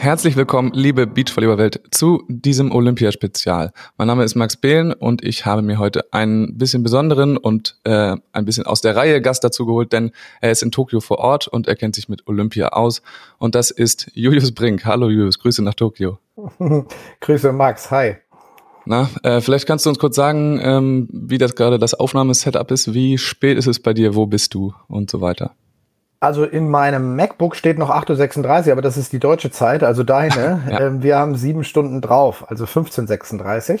Herzlich willkommen, liebe Beachvolleyball-Welt, zu diesem Olympiaspezial. Mein Name ist Max Behlen und ich habe mir heute einen bisschen besonderen und äh, ein bisschen aus der Reihe Gast dazu geholt, denn er ist in Tokio vor Ort und er kennt sich mit Olympia aus. Und das ist Julius Brink. Hallo Julius, Grüße nach Tokio. Grüße Max, hi. Na, äh, vielleicht kannst du uns kurz sagen, ähm, wie das gerade das Aufnahmesetup ist. Wie spät ist es bei dir? Wo bist du und so weiter? Also in meinem MacBook steht noch 8.36 Uhr, aber das ist die deutsche Zeit, also deine. ja. ähm, wir haben sieben Stunden drauf, also 15.36 Uhr.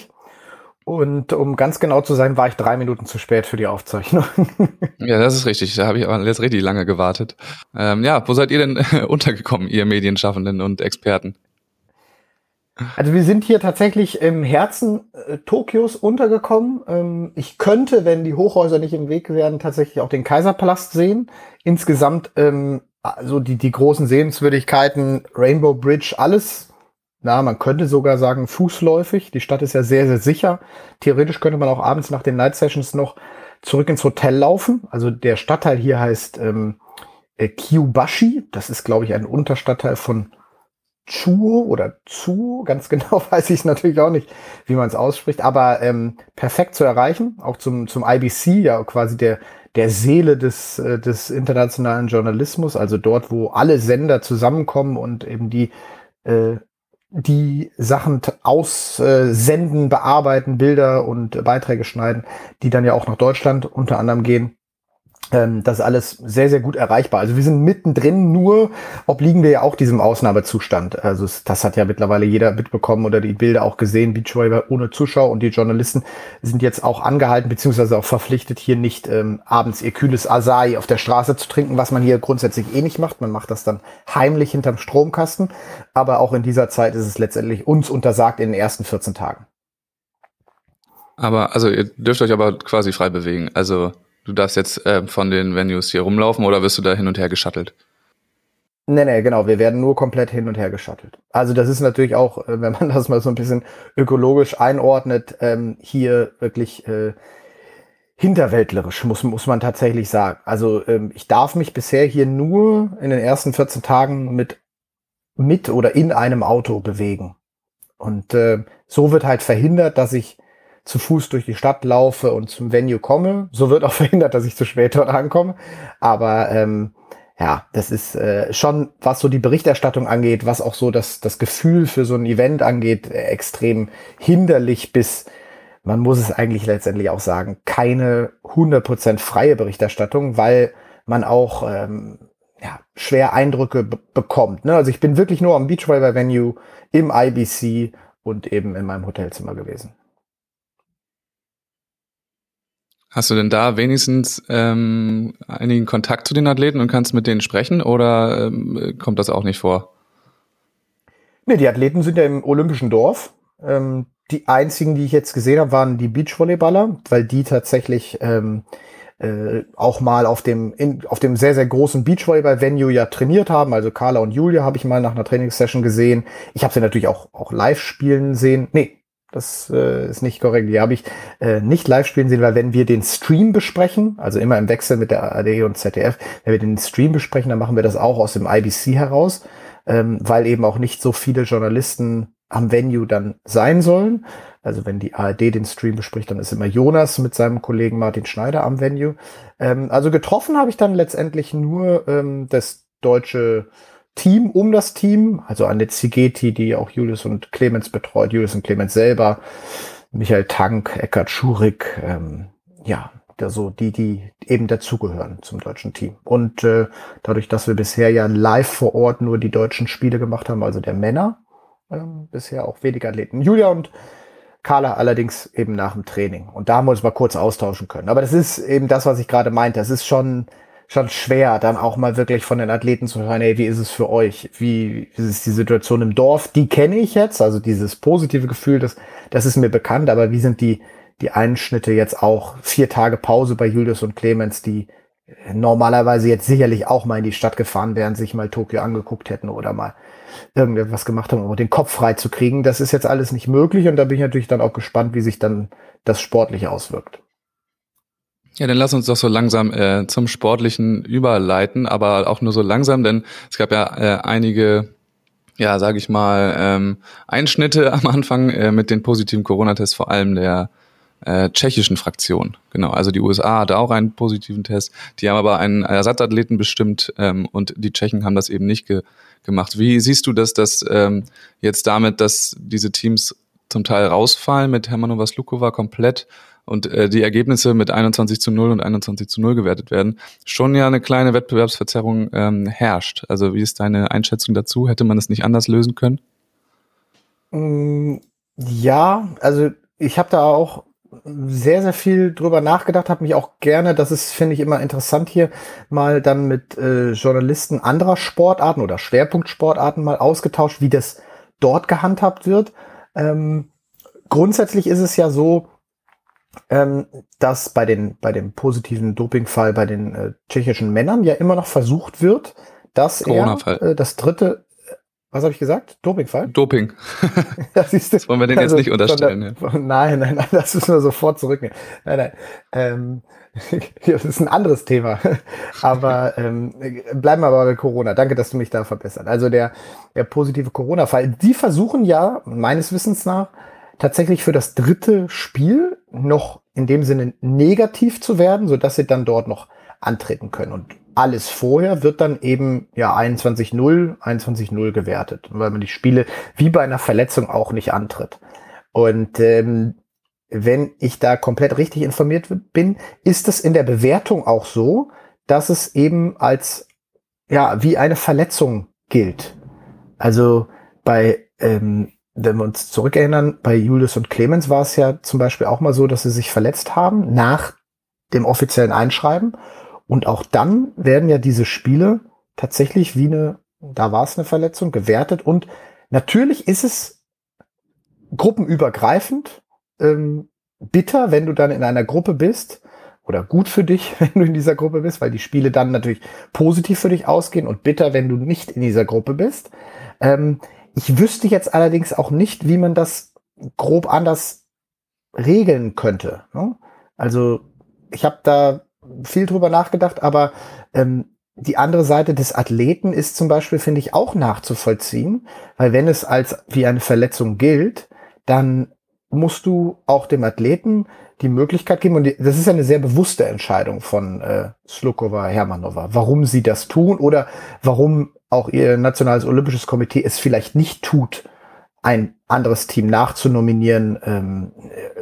Und um ganz genau zu sein, war ich drei Minuten zu spät für die Aufzeichnung. ja, das ist richtig. Da habe ich aber jetzt richtig lange gewartet. Ähm, ja, wo seid ihr denn untergekommen, ihr Medienschaffenden und Experten? Also wir sind hier tatsächlich im Herzen äh, Tokios untergekommen. Ähm, ich könnte, wenn die Hochhäuser nicht im Weg wären, tatsächlich auch den Kaiserpalast sehen. Insgesamt ähm, also die, die großen Sehenswürdigkeiten, Rainbow Bridge, alles, na, man könnte sogar sagen fußläufig. Die Stadt ist ja sehr, sehr sicher. Theoretisch könnte man auch abends nach den Night Sessions noch zurück ins Hotel laufen. Also der Stadtteil hier heißt ähm, äh, Kyubashi. Das ist, glaube ich, ein Unterstadtteil von Chuo oder Zu, ganz genau weiß ich natürlich auch nicht, wie man es ausspricht, aber ähm, perfekt zu erreichen, auch zum, zum IBC, ja quasi der, der Seele des, äh, des internationalen Journalismus, also dort, wo alle Sender zusammenkommen und eben die, äh, die Sachen aussenden, bearbeiten, Bilder und Beiträge schneiden, die dann ja auch nach Deutschland unter anderem gehen. Ähm, das ist alles sehr, sehr gut erreichbar. Also wir sind mittendrin, nur obliegen wir ja auch diesem Ausnahmezustand. Also das hat ja mittlerweile jeder mitbekommen oder die Bilder auch gesehen, Beachvolleyball ohne Zuschauer und die Journalisten sind jetzt auch angehalten, beziehungsweise auch verpflichtet, hier nicht ähm, abends ihr kühles Asai auf der Straße zu trinken, was man hier grundsätzlich eh nicht macht. Man macht das dann heimlich hinterm Stromkasten. Aber auch in dieser Zeit ist es letztendlich uns untersagt in den ersten 14 Tagen. Aber also ihr dürft euch aber quasi frei bewegen. Also Du darfst jetzt äh, von den Venues hier rumlaufen oder wirst du da hin und her geschattelt? Nee, nee, genau. Wir werden nur komplett hin und her geschattelt. Also das ist natürlich auch, äh, wenn man das mal so ein bisschen ökologisch einordnet, ähm, hier wirklich äh, hinterwäldlerisch, muss, muss man tatsächlich sagen. Also ähm, ich darf mich bisher hier nur in den ersten 14 Tagen mit, mit oder in einem Auto bewegen. Und äh, so wird halt verhindert, dass ich zu Fuß durch die Stadt laufe und zum Venue komme. So wird auch verhindert, dass ich zu spät dort ankomme. Aber ähm, ja, das ist äh, schon, was so die Berichterstattung angeht, was auch so das, das Gefühl für so ein Event angeht, äh, extrem hinderlich bis, man muss es eigentlich letztendlich auch sagen, keine 100% freie Berichterstattung, weil man auch ähm, ja, schwer Eindrücke bekommt. Ne? Also ich bin wirklich nur am Beachvolleyball-Venue im IBC und eben in meinem Hotelzimmer gewesen. Hast du denn da wenigstens ähm, einigen Kontakt zu den Athleten und kannst mit denen sprechen oder ähm, kommt das auch nicht vor? Nee, die Athleten sind ja im Olympischen Dorf. Ähm, die einzigen, die ich jetzt gesehen habe, waren die Beachvolleyballer, weil die tatsächlich ähm, äh, auch mal auf dem, in, auf dem sehr, sehr großen Beachvolleyball-Venue ja trainiert haben. Also Carla und Julia habe ich mal nach einer Trainingssession gesehen. Ich habe sie natürlich auch, auch live spielen sehen. Nee, das äh, ist nicht korrekt. Die habe ich äh, nicht live spielen sehen, weil wenn wir den Stream besprechen, also immer im Wechsel mit der ARD und ZDF, wenn wir den Stream besprechen, dann machen wir das auch aus dem IBC heraus, ähm, weil eben auch nicht so viele Journalisten am Venue dann sein sollen. Also wenn die ARD den Stream bespricht, dann ist immer Jonas mit seinem Kollegen Martin Schneider am Venue. Ähm, also getroffen habe ich dann letztendlich nur ähm, das deutsche Team um das Team, also Annette Zigeti, die auch Julius und Clemens betreut, Julius und Clemens selber, Michael Tank, Eckhard Schurig, ähm, ja, so die, die eben dazugehören zum deutschen Team. Und äh, dadurch, dass wir bisher ja live vor Ort nur die deutschen Spiele gemacht haben, also der Männer, ähm, bisher auch weniger Athleten. Julia und Carla allerdings eben nach dem Training. Und da haben wir uns mal kurz austauschen können. Aber das ist eben das, was ich gerade meinte. Das ist schon schon schwer, dann auch mal wirklich von den Athleten zu hören, ey, wie ist es für euch? Wie, wie ist die Situation im Dorf? Die kenne ich jetzt, also dieses positive Gefühl, das, das ist mir bekannt, aber wie sind die, die Einschnitte jetzt auch? Vier Tage Pause bei Julius und Clemens, die normalerweise jetzt sicherlich auch mal in die Stadt gefahren wären, sich mal Tokio angeguckt hätten oder mal irgendetwas gemacht haben, um den Kopf frei zu kriegen. Das ist jetzt alles nicht möglich und da bin ich natürlich dann auch gespannt, wie sich dann das sportlich auswirkt. Ja, dann lass uns doch so langsam äh, zum Sportlichen überleiten, aber auch nur so langsam, denn es gab ja äh, einige ja, sage ich mal, ähm, Einschnitte am Anfang äh, mit den positiven Corona-Tests, vor allem der äh, tschechischen Fraktion. Genau, also die USA hatte auch einen positiven Test, die haben aber einen Ersatzathleten bestimmt ähm, und die Tschechen haben das eben nicht ge gemacht. Wie siehst du das, dass ähm, jetzt damit, dass diese Teams zum Teil rausfallen mit Hermanova Slukova komplett und äh, die Ergebnisse mit 21 zu 0 und 21 zu 0 gewertet werden, schon ja eine kleine Wettbewerbsverzerrung ähm, herrscht. Also wie ist deine Einschätzung dazu? Hätte man es nicht anders lösen können? Mm, ja, also ich habe da auch sehr, sehr viel drüber nachgedacht, habe mich auch gerne, das ist, finde ich, immer interessant hier, mal dann mit äh, Journalisten anderer Sportarten oder Schwerpunktsportarten mal ausgetauscht, wie das dort gehandhabt wird. Ähm, grundsätzlich ist es ja so, ähm, dass bei, den, bei dem positiven Dopingfall bei den äh, tschechischen Männern ja immer noch versucht wird, dass er äh, das dritte, äh, was habe ich gesagt? Dopingfall? Doping. das, ist, das wollen wir denen also, jetzt nicht unterstellen. Der, ja. Nein, nein, nein, das müssen wir sofort zurücknehmen. Nein, nein. Ähm, das ist ein anderes Thema. aber ähm, bleiben wir aber bei Corona. Danke, dass du mich da verbessert. Also der, der positive Corona-Fall. Die versuchen ja, meines Wissens nach, tatsächlich für das dritte Spiel noch in dem Sinne negativ zu werden, so dass sie dann dort noch antreten können. Und alles vorher wird dann eben ja 21-0, 21-0 gewertet, weil man die Spiele wie bei einer Verletzung auch nicht antritt. Und ähm, wenn ich da komplett richtig informiert bin, ist es in der Bewertung auch so, dass es eben als ja wie eine Verletzung gilt. Also bei ähm, wenn wir uns zurückerinnern, bei Julius und Clemens war es ja zum Beispiel auch mal so, dass sie sich verletzt haben nach dem offiziellen Einschreiben. Und auch dann werden ja diese Spiele tatsächlich wie eine, da war es eine Verletzung, gewertet. Und natürlich ist es gruppenübergreifend ähm, bitter, wenn du dann in einer Gruppe bist. Oder gut für dich, wenn du in dieser Gruppe bist, weil die Spiele dann natürlich positiv für dich ausgehen und bitter, wenn du nicht in dieser Gruppe bist. Ähm, ich wüsste jetzt allerdings auch nicht, wie man das grob anders regeln könnte. Ne? Also ich habe da viel drüber nachgedacht, aber ähm, die andere Seite des Athleten ist zum Beispiel, finde ich, auch nachzuvollziehen, weil wenn es als wie eine Verletzung gilt, dann musst du auch dem Athleten die Möglichkeit geben, und das ist eine sehr bewusste Entscheidung von äh, Slukova Hermanova, warum sie das tun oder warum auch ihr nationales Olympisches Komitee es vielleicht nicht tut, ein anderes Team nachzunominieren, ähm,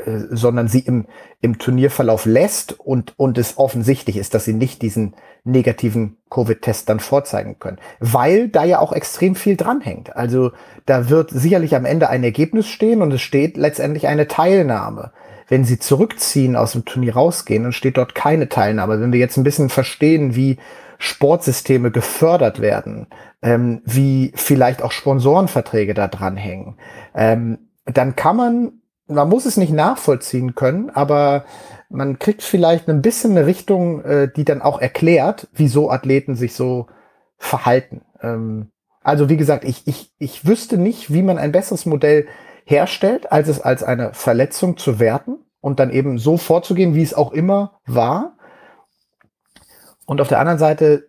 äh, sondern sie im, im Turnierverlauf lässt und, und es offensichtlich ist, dass sie nicht diesen negativen Covid-Test dann vorzeigen können. Weil da ja auch extrem viel dranhängt. Also da wird sicherlich am Ende ein Ergebnis stehen und es steht letztendlich eine Teilnahme. Wenn sie zurückziehen, aus dem Turnier rausgehen, dann steht dort keine Teilnahme. Wenn wir jetzt ein bisschen verstehen, wie Sportsysteme gefördert werden, ähm, wie vielleicht auch Sponsorenverträge da dranhängen, ähm, dann kann man, man muss es nicht nachvollziehen können, aber man kriegt vielleicht ein bisschen eine Richtung, äh, die dann auch erklärt, wieso Athleten sich so verhalten. Ähm, also wie gesagt, ich, ich, ich wüsste nicht, wie man ein besseres Modell herstellt, als es als eine Verletzung zu werten und dann eben so vorzugehen, wie es auch immer war. Und auf der anderen Seite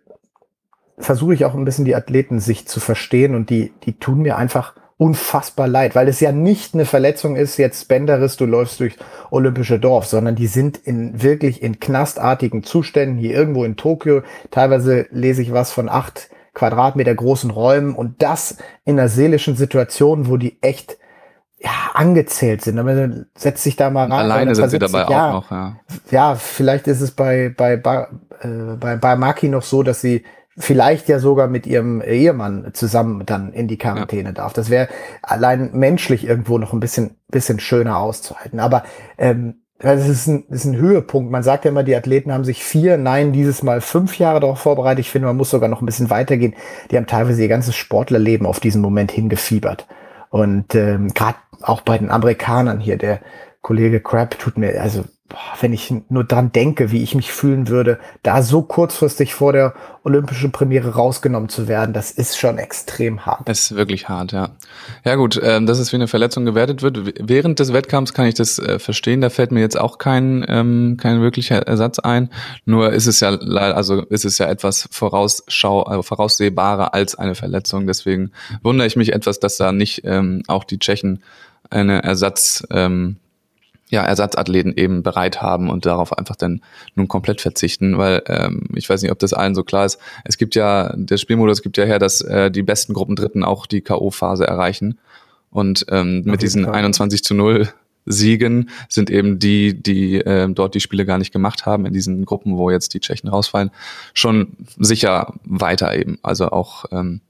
versuche ich auch ein bisschen die Athletensicht zu verstehen und die, die tun mir einfach unfassbar leid, weil es ja nicht eine Verletzung ist, jetzt Spenderis, du läufst durch olympische Dorf, sondern die sind in wirklich in knastartigen Zuständen hier irgendwo in Tokio. Teilweise lese ich was von acht Quadratmeter großen Räumen und das in einer seelischen Situation, wo die echt ja, angezählt sind. Aber setzt sich da mal rein. Alleine sind sie dabei ja, auch noch, ja. Ja, vielleicht ist es bei, bei, bei, äh, bei, bei Maki noch so, dass sie vielleicht ja sogar mit ihrem Ehemann zusammen dann in die Quarantäne ja. darf. Das wäre allein menschlich irgendwo noch ein bisschen, bisschen schöner auszuhalten. Aber ähm, das ist, ein, das ist ein Höhepunkt. Man sagt ja immer, die Athleten haben sich vier, nein, dieses Mal fünf Jahre darauf vorbereitet. Ich finde, man muss sogar noch ein bisschen weitergehen. Die haben teilweise ihr ganzes Sportlerleben auf diesen Moment hingefiebert. Und ähm, gerade auch bei den Amerikanern hier, der Kollege Crab tut mir, also wenn ich nur dran denke, wie ich mich fühlen würde, da so kurzfristig vor der olympischen Premiere rausgenommen zu werden, das ist schon extrem hart. Es ist wirklich hart, ja. Ja gut, äh, dass es wie eine Verletzung gewertet wird. Während des Wettkampfs kann ich das äh, verstehen. Da fällt mir jetzt auch kein ähm, kein wirklicher Ersatz ein. Nur ist es ja also ist es ja etwas vorausschau also voraussehbarer als eine Verletzung. Deswegen wundere ich mich etwas, dass da nicht ähm, auch die Tschechen eine Ersatz ähm, ja, Ersatzathleten eben bereit haben und darauf einfach dann nun komplett verzichten, weil ähm, ich weiß nicht, ob das allen so klar ist. Es gibt ja, der Spielmodus gibt ja her, dass äh, die besten Gruppendritten auch die K.O.-Phase erreichen. Und ähm, mit diesen Fall. 21 zu 0 Siegen sind eben die, die äh, dort die Spiele gar nicht gemacht haben, in diesen Gruppen, wo jetzt die Tschechen rausfallen, schon sicher weiter eben. Also auch ähm,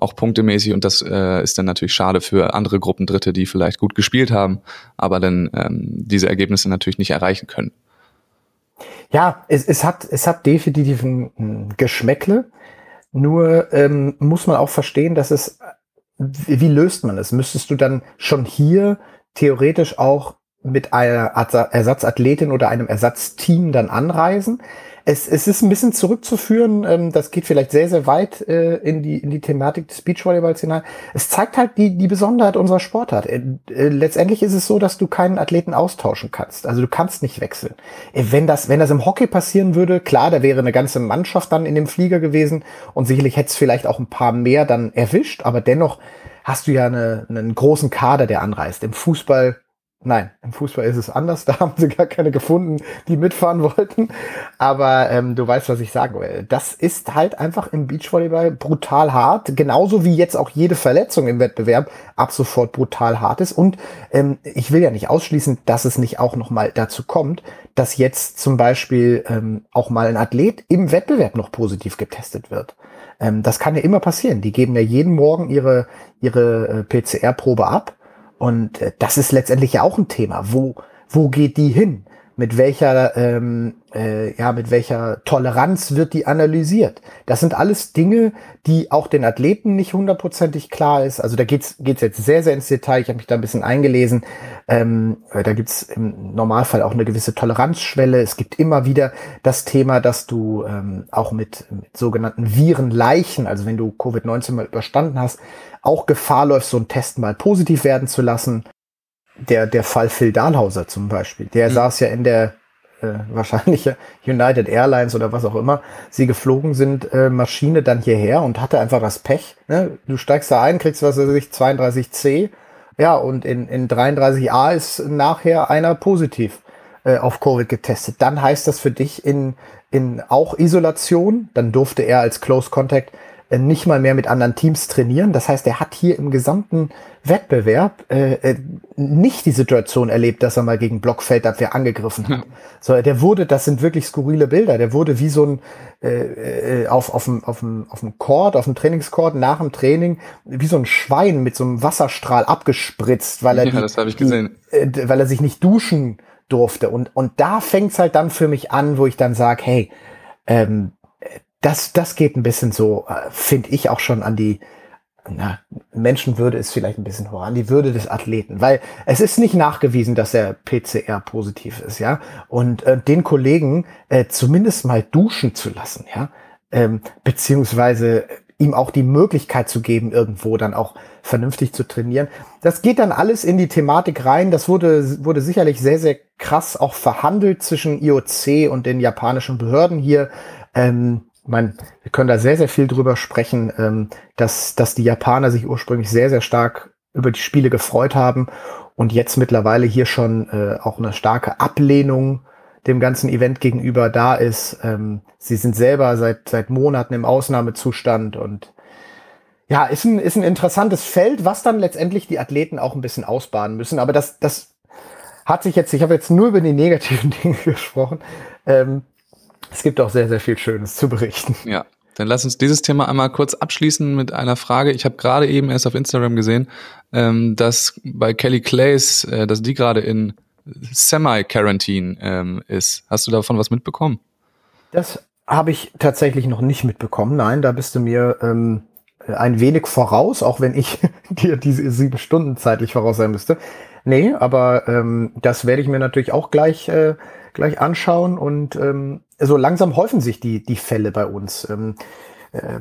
auch punktemäßig und das äh, ist dann natürlich schade für andere Gruppendritte, die vielleicht gut gespielt haben, aber dann ähm, diese Ergebnisse natürlich nicht erreichen können. Ja, es, es hat es hat definitiv ein Geschmäckle. Nur ähm, muss man auch verstehen, dass es wie löst man es? Müsstest du dann schon hier theoretisch auch mit einer Ersatzathletin oder einem Ersatzteam dann anreisen? Es, es ist ein bisschen zurückzuführen, ähm, das geht vielleicht sehr, sehr weit äh, in, die, in die Thematik des Beachvolleyballs hinein. Es zeigt halt die, die Besonderheit unserer Sportart. Äh, äh, letztendlich ist es so, dass du keinen Athleten austauschen kannst. Also du kannst nicht wechseln. Äh, wenn das, wenn das im Hockey passieren würde, klar, da wäre eine ganze Mannschaft dann in dem Flieger gewesen und sicherlich hätte es vielleicht auch ein paar mehr dann erwischt, aber dennoch hast du ja eine, einen großen Kader, der anreist. Im Fußball Nein, im Fußball ist es anders. Da haben sie gar keine gefunden, die mitfahren wollten. Aber ähm, du weißt, was ich sagen will. Das ist halt einfach im Beachvolleyball brutal hart. Genauso wie jetzt auch jede Verletzung im Wettbewerb ab sofort brutal hart ist. Und ähm, ich will ja nicht ausschließen, dass es nicht auch noch mal dazu kommt, dass jetzt zum Beispiel ähm, auch mal ein Athlet im Wettbewerb noch positiv getestet wird. Ähm, das kann ja immer passieren. Die geben ja jeden Morgen ihre, ihre äh, PCR-Probe ab und äh, das ist letztendlich ja auch ein Thema. Wo, wo geht die hin? Mit welcher, ähm, äh, ja, mit welcher Toleranz wird die analysiert? Das sind alles Dinge, die auch den Athleten nicht hundertprozentig klar ist. Also da geht's geht's jetzt sehr, sehr ins Detail. Ich habe mich da ein bisschen eingelesen. Ähm, äh, da gibt's im Normalfall auch eine gewisse Toleranzschwelle. Es gibt immer wieder das Thema, dass du ähm, auch mit, mit sogenannten Virenleichen, also wenn du Covid-19 mal überstanden hast, auch Gefahr läufst, so einen Test mal positiv werden zu lassen. Der, der Fall Phil Dahlhauser zum Beispiel, der mhm. saß ja in der äh, wahrscheinlich United Airlines oder was auch immer, sie geflogen sind, äh, Maschine dann hierher und hatte einfach das Pech. Ne? Du steigst da ein, kriegst was weiß ich, 32C, ja, und in, in 33A ist nachher einer positiv äh, auf Covid getestet. Dann heißt das für dich in, in auch Isolation, dann durfte er als Close Contact nicht mal mehr mit anderen Teams trainieren. Das heißt, er hat hier im gesamten Wettbewerb äh, äh, nicht die Situation erlebt, dass er mal gegen Blockfeldabwehr angegriffen hat. Ja. So, der wurde, das sind wirklich skurrile Bilder, der wurde wie so ein äh, äh auf, auf, dem, auf, dem, auf dem Court, auf dem Trainingscourt nach dem Training, wie so ein Schwein mit so einem Wasserstrahl abgespritzt, weil er, ja, die, das ich gesehen. Die, äh, weil er sich nicht duschen durfte. Und, und da fängt's halt dann für mich an, wo ich dann sage, hey, ähm, das, das geht ein bisschen so, äh, finde ich auch schon an die, na, Menschenwürde ist vielleicht ein bisschen hoch, an die Würde des Athleten, weil es ist nicht nachgewiesen, dass er PCR positiv ist, ja. Und äh, den Kollegen äh, zumindest mal duschen zu lassen, ja, ähm, beziehungsweise ihm auch die Möglichkeit zu geben, irgendwo dann auch vernünftig zu trainieren. Das geht dann alles in die Thematik rein. Das wurde, wurde sicherlich sehr, sehr krass auch verhandelt zwischen IOC und den japanischen Behörden hier. Ähm, meine, wir können da sehr, sehr viel drüber sprechen, ähm, dass, dass die Japaner sich ursprünglich sehr, sehr stark über die Spiele gefreut haben und jetzt mittlerweile hier schon äh, auch eine starke Ablehnung dem ganzen Event gegenüber da ist. Ähm, sie sind selber seit, seit Monaten im Ausnahmezustand und ja, ist ein, ist ein interessantes Feld, was dann letztendlich die Athleten auch ein bisschen ausbaden müssen. Aber das, das hat sich jetzt, ich habe jetzt nur über die negativen Dinge gesprochen. Ähm, es gibt auch sehr, sehr viel Schönes zu berichten. Ja. Dann lass uns dieses Thema einmal kurz abschließen mit einer Frage. Ich habe gerade eben erst auf Instagram gesehen, ähm, dass bei Kelly Clays, äh, dass die gerade in Semi-Quarantine ähm, ist. Hast du davon was mitbekommen? Das habe ich tatsächlich noch nicht mitbekommen. Nein, da bist du mir ähm, ein wenig voraus, auch wenn ich dir diese sieben Stunden zeitlich voraus sein müsste. Nee, aber ähm, das werde ich mir natürlich auch gleich, äh, gleich anschauen und ähm, so langsam häufen sich die, die Fälle bei uns. Ähm, äh,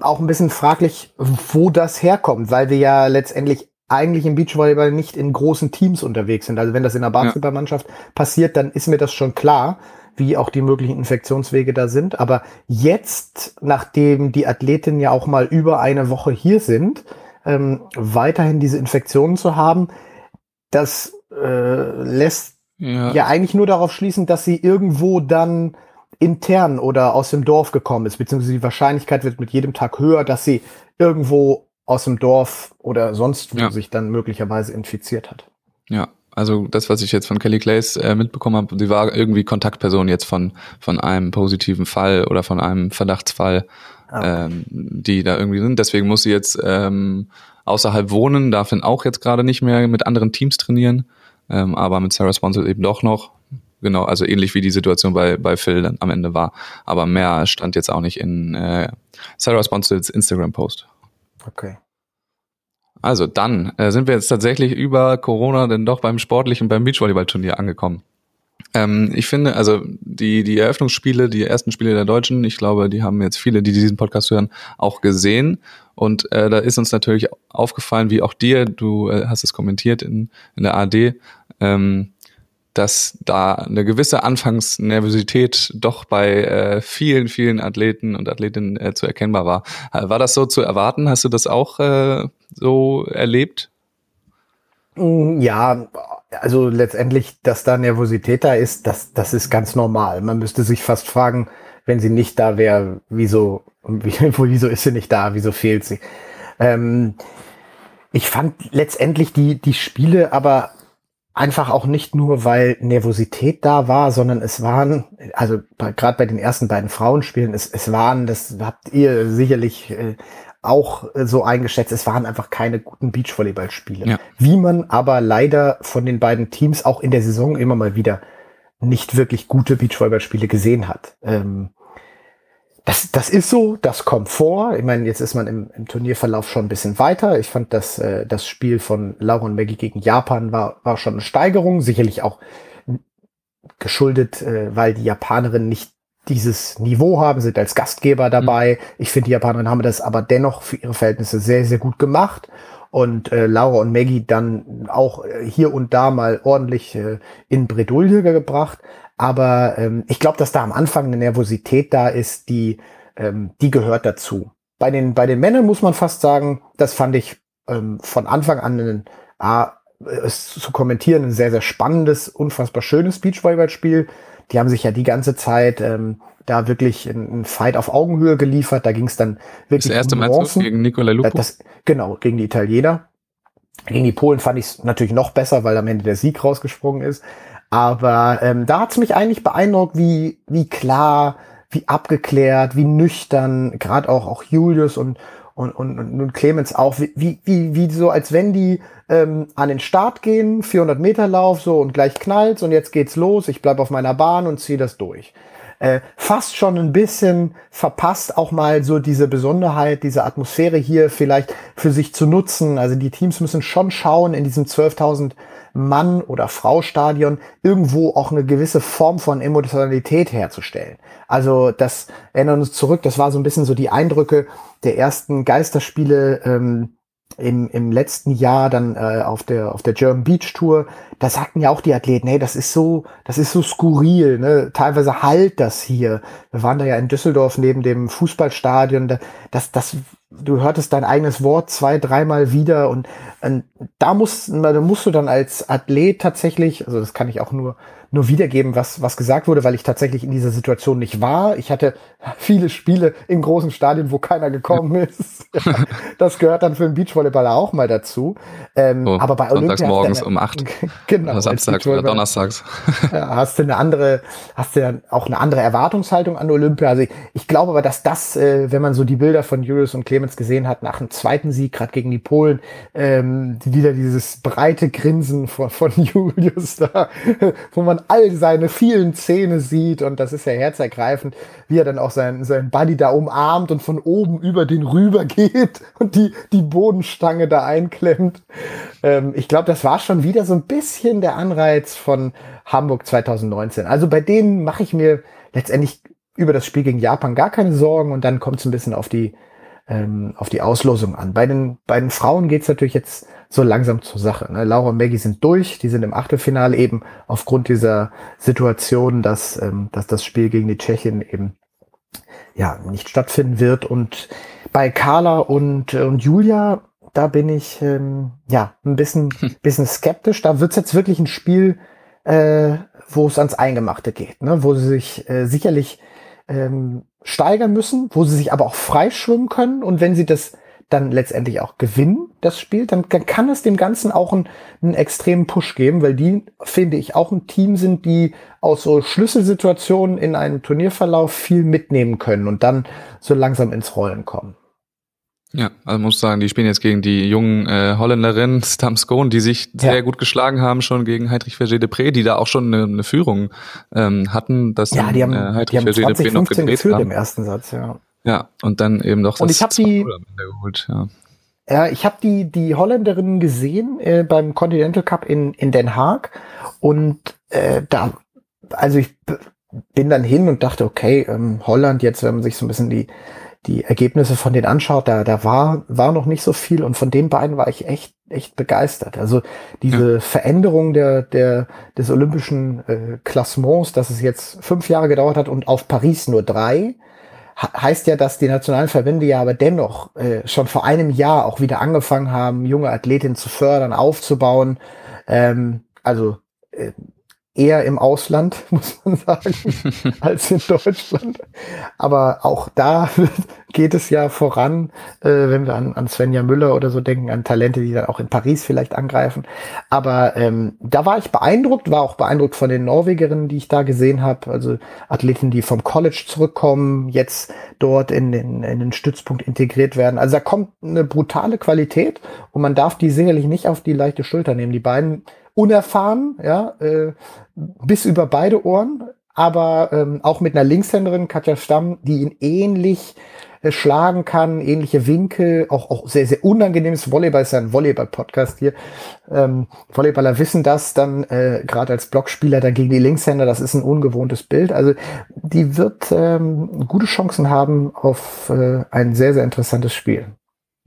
auch ein bisschen fraglich, wo das herkommt, weil wir ja letztendlich eigentlich im Beachvolleyball nicht in großen Teams unterwegs sind. Also wenn das in der Basketballmannschaft ja. passiert, dann ist mir das schon klar, wie auch die möglichen Infektionswege da sind. Aber jetzt, nachdem die Athletinnen ja auch mal über eine Woche hier sind, ähm, weiterhin diese Infektionen zu haben, das äh, lässt ja. ja eigentlich nur darauf schließen, dass sie irgendwo dann intern oder aus dem Dorf gekommen ist, beziehungsweise die Wahrscheinlichkeit wird mit jedem Tag höher, dass sie irgendwo aus dem Dorf oder sonst wo ja. sich dann möglicherweise infiziert hat. Ja, also das, was ich jetzt von Kelly Clays äh, mitbekommen habe, die war irgendwie Kontaktperson jetzt von, von einem positiven Fall oder von einem Verdachtsfall, okay. ähm, die da irgendwie sind. Deswegen muss sie jetzt ähm, außerhalb wohnen, darf dann auch jetzt gerade nicht mehr mit anderen Teams trainieren, ähm, aber mit Sarah Sponsor eben doch noch. Genau, also ähnlich wie die Situation bei, bei Phil dann am Ende war. Aber mehr stand jetzt auch nicht in äh, Sarah Sponsors Instagram-Post. Okay. Also dann äh, sind wir jetzt tatsächlich über Corona denn doch beim sportlichen, beim Beachvolleyball-Turnier angekommen. Ähm, ich finde, also die, die Eröffnungsspiele, die ersten Spiele der Deutschen, ich glaube, die haben jetzt viele, die diesen Podcast hören, auch gesehen. Und äh, da ist uns natürlich aufgefallen, wie auch dir, du äh, hast es kommentiert in, in der AD, ähm, dass da eine gewisse Anfangsnervosität doch bei äh, vielen, vielen Athleten und Athletinnen äh, zu erkennbar war. Äh, war das so zu erwarten? Hast du das auch äh, so erlebt? Mm, ja, also letztendlich, dass da Nervosität da ist, das, das ist ganz normal. Man müsste sich fast fragen, wenn sie nicht da wäre, wieso, wieso ist sie nicht da, wieso fehlt sie? Ähm, ich fand letztendlich die, die Spiele aber einfach auch nicht nur, weil Nervosität da war, sondern es waren, also gerade bei den ersten beiden Frauenspielen, es, es waren, das habt ihr sicherlich äh, auch so eingeschätzt, es waren einfach keine guten Beachvolleyballspiele. Ja. Wie man aber leider von den beiden Teams auch in der Saison immer mal wieder nicht wirklich gute Beachvolleyballspiele gesehen hat. Ähm, das, das ist so, das kommt vor. Ich meine, jetzt ist man im, im Turnierverlauf schon ein bisschen weiter. Ich fand, dass äh, das Spiel von Laura und Maggie gegen Japan war, war schon eine Steigerung. Sicherlich auch geschuldet, äh, weil die Japanerinnen nicht dieses Niveau haben, sind als Gastgeber dabei. Mhm. Ich finde, die Japanerinnen haben das aber dennoch für ihre Verhältnisse sehr, sehr gut gemacht. Und äh, Laura und Maggie dann auch äh, hier und da mal ordentlich äh, in Bredouille gebracht. Aber ähm, ich glaube, dass da am Anfang eine Nervosität da ist, die, ähm, die gehört dazu. Bei den, bei den Männern muss man fast sagen, das fand ich ähm, von Anfang an ein, ah, es zu kommentieren, ein sehr, sehr spannendes, unfassbar schönes Beachvolleyballspiel. Die haben sich ja die ganze Zeit ähm, da wirklich einen Fight auf Augenhöhe geliefert. Da ging es dann wirklich Das erste Mal gegen Nicola Lupo? Das, genau, gegen die Italiener. Gegen die Polen fand ich es natürlich noch besser, weil am Ende der Sieg rausgesprungen ist. Aber ähm, da hat es mich eigentlich beeindruckt, wie, wie klar, wie abgeklärt, wie nüchtern, gerade auch, auch Julius und, und, und, und Clemens auch, wie, wie, wie so, als wenn die ähm, an den Start gehen, 400 Meter Lauf so und gleich knallt und jetzt geht's los, ich bleib auf meiner Bahn und ziehe das durch. Äh, fast schon ein bisschen verpasst, auch mal so diese Besonderheit, diese Atmosphäre hier vielleicht für sich zu nutzen. Also die Teams müssen schon schauen in diesem 12.000 Mann- oder Frau-Stadion irgendwo auch eine gewisse Form von Emotionalität herzustellen. Also das erinnern uns zurück, das war so ein bisschen so die Eindrücke der ersten Geisterspiele ähm, im, im letzten Jahr dann äh, auf der auf der German Beach Tour, da sagten ja auch die Athleten, hey, das ist so, das ist so skurril, ne? Teilweise halt das hier. Wir waren da ja in Düsseldorf neben dem Fußballstadion, das das du hörtest dein eigenes Wort zwei, dreimal wieder und, und da musst, da musst du dann als Athlet tatsächlich, also das kann ich auch nur nur wiedergeben, was, was gesagt wurde, weil ich tatsächlich in dieser Situation nicht war. Ich hatte viele Spiele in großen Stadien, wo keiner gekommen ist. das gehört dann für einen Beachvolleyballer auch mal dazu. Ähm, oh, aber bei Olympia. morgens um acht. genau. Oder samstags oder donnerstags. hast du eine andere, hast du ja auch eine andere Erwartungshaltung an Olympia. Also ich, ich glaube aber, dass das, äh, wenn man so die Bilder von Julius und Clemens Clemens gesehen hat, nach dem zweiten Sieg, gerade gegen die Polen, ähm, wieder dieses breite Grinsen von, von Julius da, wo man all seine vielen Zähne sieht und das ist ja herzergreifend, wie er dann auch sein, sein Buddy da umarmt und von oben über den rüber geht und die, die Bodenstange da einklemmt. Ähm, ich glaube, das war schon wieder so ein bisschen der Anreiz von Hamburg 2019. Also bei denen mache ich mir letztendlich über das Spiel gegen Japan gar keine Sorgen und dann kommt es ein bisschen auf die, ähm, auf die Auslosung an. Bei den, bei den Frauen geht es natürlich jetzt so langsam zur Sache. Ne? Laura und Maggie sind durch, die sind im Achtelfinale eben aufgrund dieser Situation, dass, ähm, dass das Spiel gegen die Tschechien eben ja nicht stattfinden wird. Und bei Carla und, und Julia, da bin ich ähm, ja ein bisschen, hm. bisschen skeptisch. Da wird's jetzt wirklich ein Spiel, äh, wo es ans Eingemachte geht, ne? wo sie sich äh, sicherlich ähm, steigern müssen, wo sie sich aber auch freischwimmen können. Und wenn sie das dann letztendlich auch gewinnen, das Spiel, dann, kann es dem Ganzen auch einen, einen extremen Push geben, weil die, finde ich, auch ein Team sind, die aus so Schlüsselsituationen in einem Turnierverlauf viel mitnehmen können und dann so langsam ins Rollen kommen. Ja, also muss sagen, die spielen jetzt gegen die jungen äh, Holländerinnen Stamskone, die sich ja. sehr gut geschlagen haben, schon gegen Heidrich Verger de Pré, die da auch schon eine, eine Führung ähm, hatten, dass ja, die haben, äh, Heidrich Verger de Pré noch gedreht haben. im ersten Satz, ja. Ja, und dann eben das und ich hab die, geholt, ja. Ja, ich habe die, die Holländerinnen gesehen äh, beim Continental Cup in, in Den Haag und äh, da, also ich bin dann hin und dachte, okay, ähm, Holland, jetzt, wenn man sich so ein bisschen die die Ergebnisse von denen anschaut, da, da war, war noch nicht so viel und von den beiden war ich echt, echt begeistert. Also diese ja. Veränderung der, der, des olympischen äh, Klassements, dass es jetzt fünf Jahre gedauert hat und auf Paris nur drei, heißt ja, dass die nationalen Verbände ja aber dennoch äh, schon vor einem Jahr auch wieder angefangen haben, junge Athletinnen zu fördern, aufzubauen. Ähm, also äh, eher im Ausland, muss man sagen, als in Deutschland. Aber auch da geht es ja voran, äh, wenn wir an, an Svenja Müller oder so denken, an Talente, die dann auch in Paris vielleicht angreifen. Aber ähm, da war ich beeindruckt, war auch beeindruckt von den Norwegerinnen, die ich da gesehen habe. Also Athleten, die vom College zurückkommen, jetzt dort in den, in den Stützpunkt integriert werden. Also da kommt eine brutale Qualität und man darf die sicherlich nicht auf die leichte Schulter nehmen. Die beiden unerfahren, ja, äh, bis über beide Ohren, aber ähm, auch mit einer Linkshänderin, Katja Stamm, die ihn ähnlich äh, schlagen kann, ähnliche Winkel, auch, auch sehr, sehr unangenehmes Volleyball, ist ja ein Volleyball-Podcast hier. Ähm, Volleyballer wissen das dann, äh, gerade als Blockspieler dann gegen die Linkshänder, das ist ein ungewohntes Bild. Also die wird ähm, gute Chancen haben auf äh, ein sehr, sehr interessantes Spiel.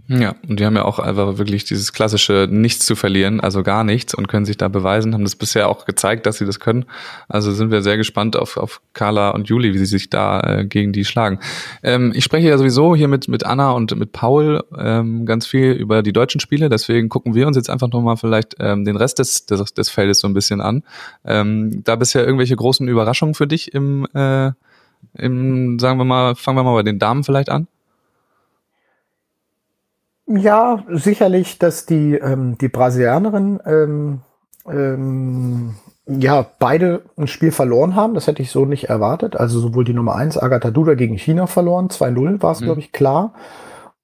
Ja, und die haben ja auch einfach wirklich dieses klassische Nichts zu verlieren, also gar nichts und können sich da beweisen, haben das bisher auch gezeigt, dass sie das können. Also sind wir sehr gespannt auf, auf Carla und Juli, wie sie sich da äh, gegen die schlagen. Ähm, ich spreche ja sowieso hier mit, mit Anna und mit Paul ähm, ganz viel über die deutschen Spiele, deswegen gucken wir uns jetzt einfach nochmal vielleicht ähm, den Rest des, des, des Feldes so ein bisschen an. Ähm, da bisher irgendwelche großen Überraschungen für dich im, äh, im, sagen wir mal, fangen wir mal bei den Damen vielleicht an? Ja, sicherlich, dass die, ähm, die Brasilianerin ähm, ähm, ja beide ein Spiel verloren haben. Das hätte ich so nicht erwartet. Also sowohl die Nummer eins Agatha Duda gegen China verloren, 2-0 war es, mhm. glaube ich, klar.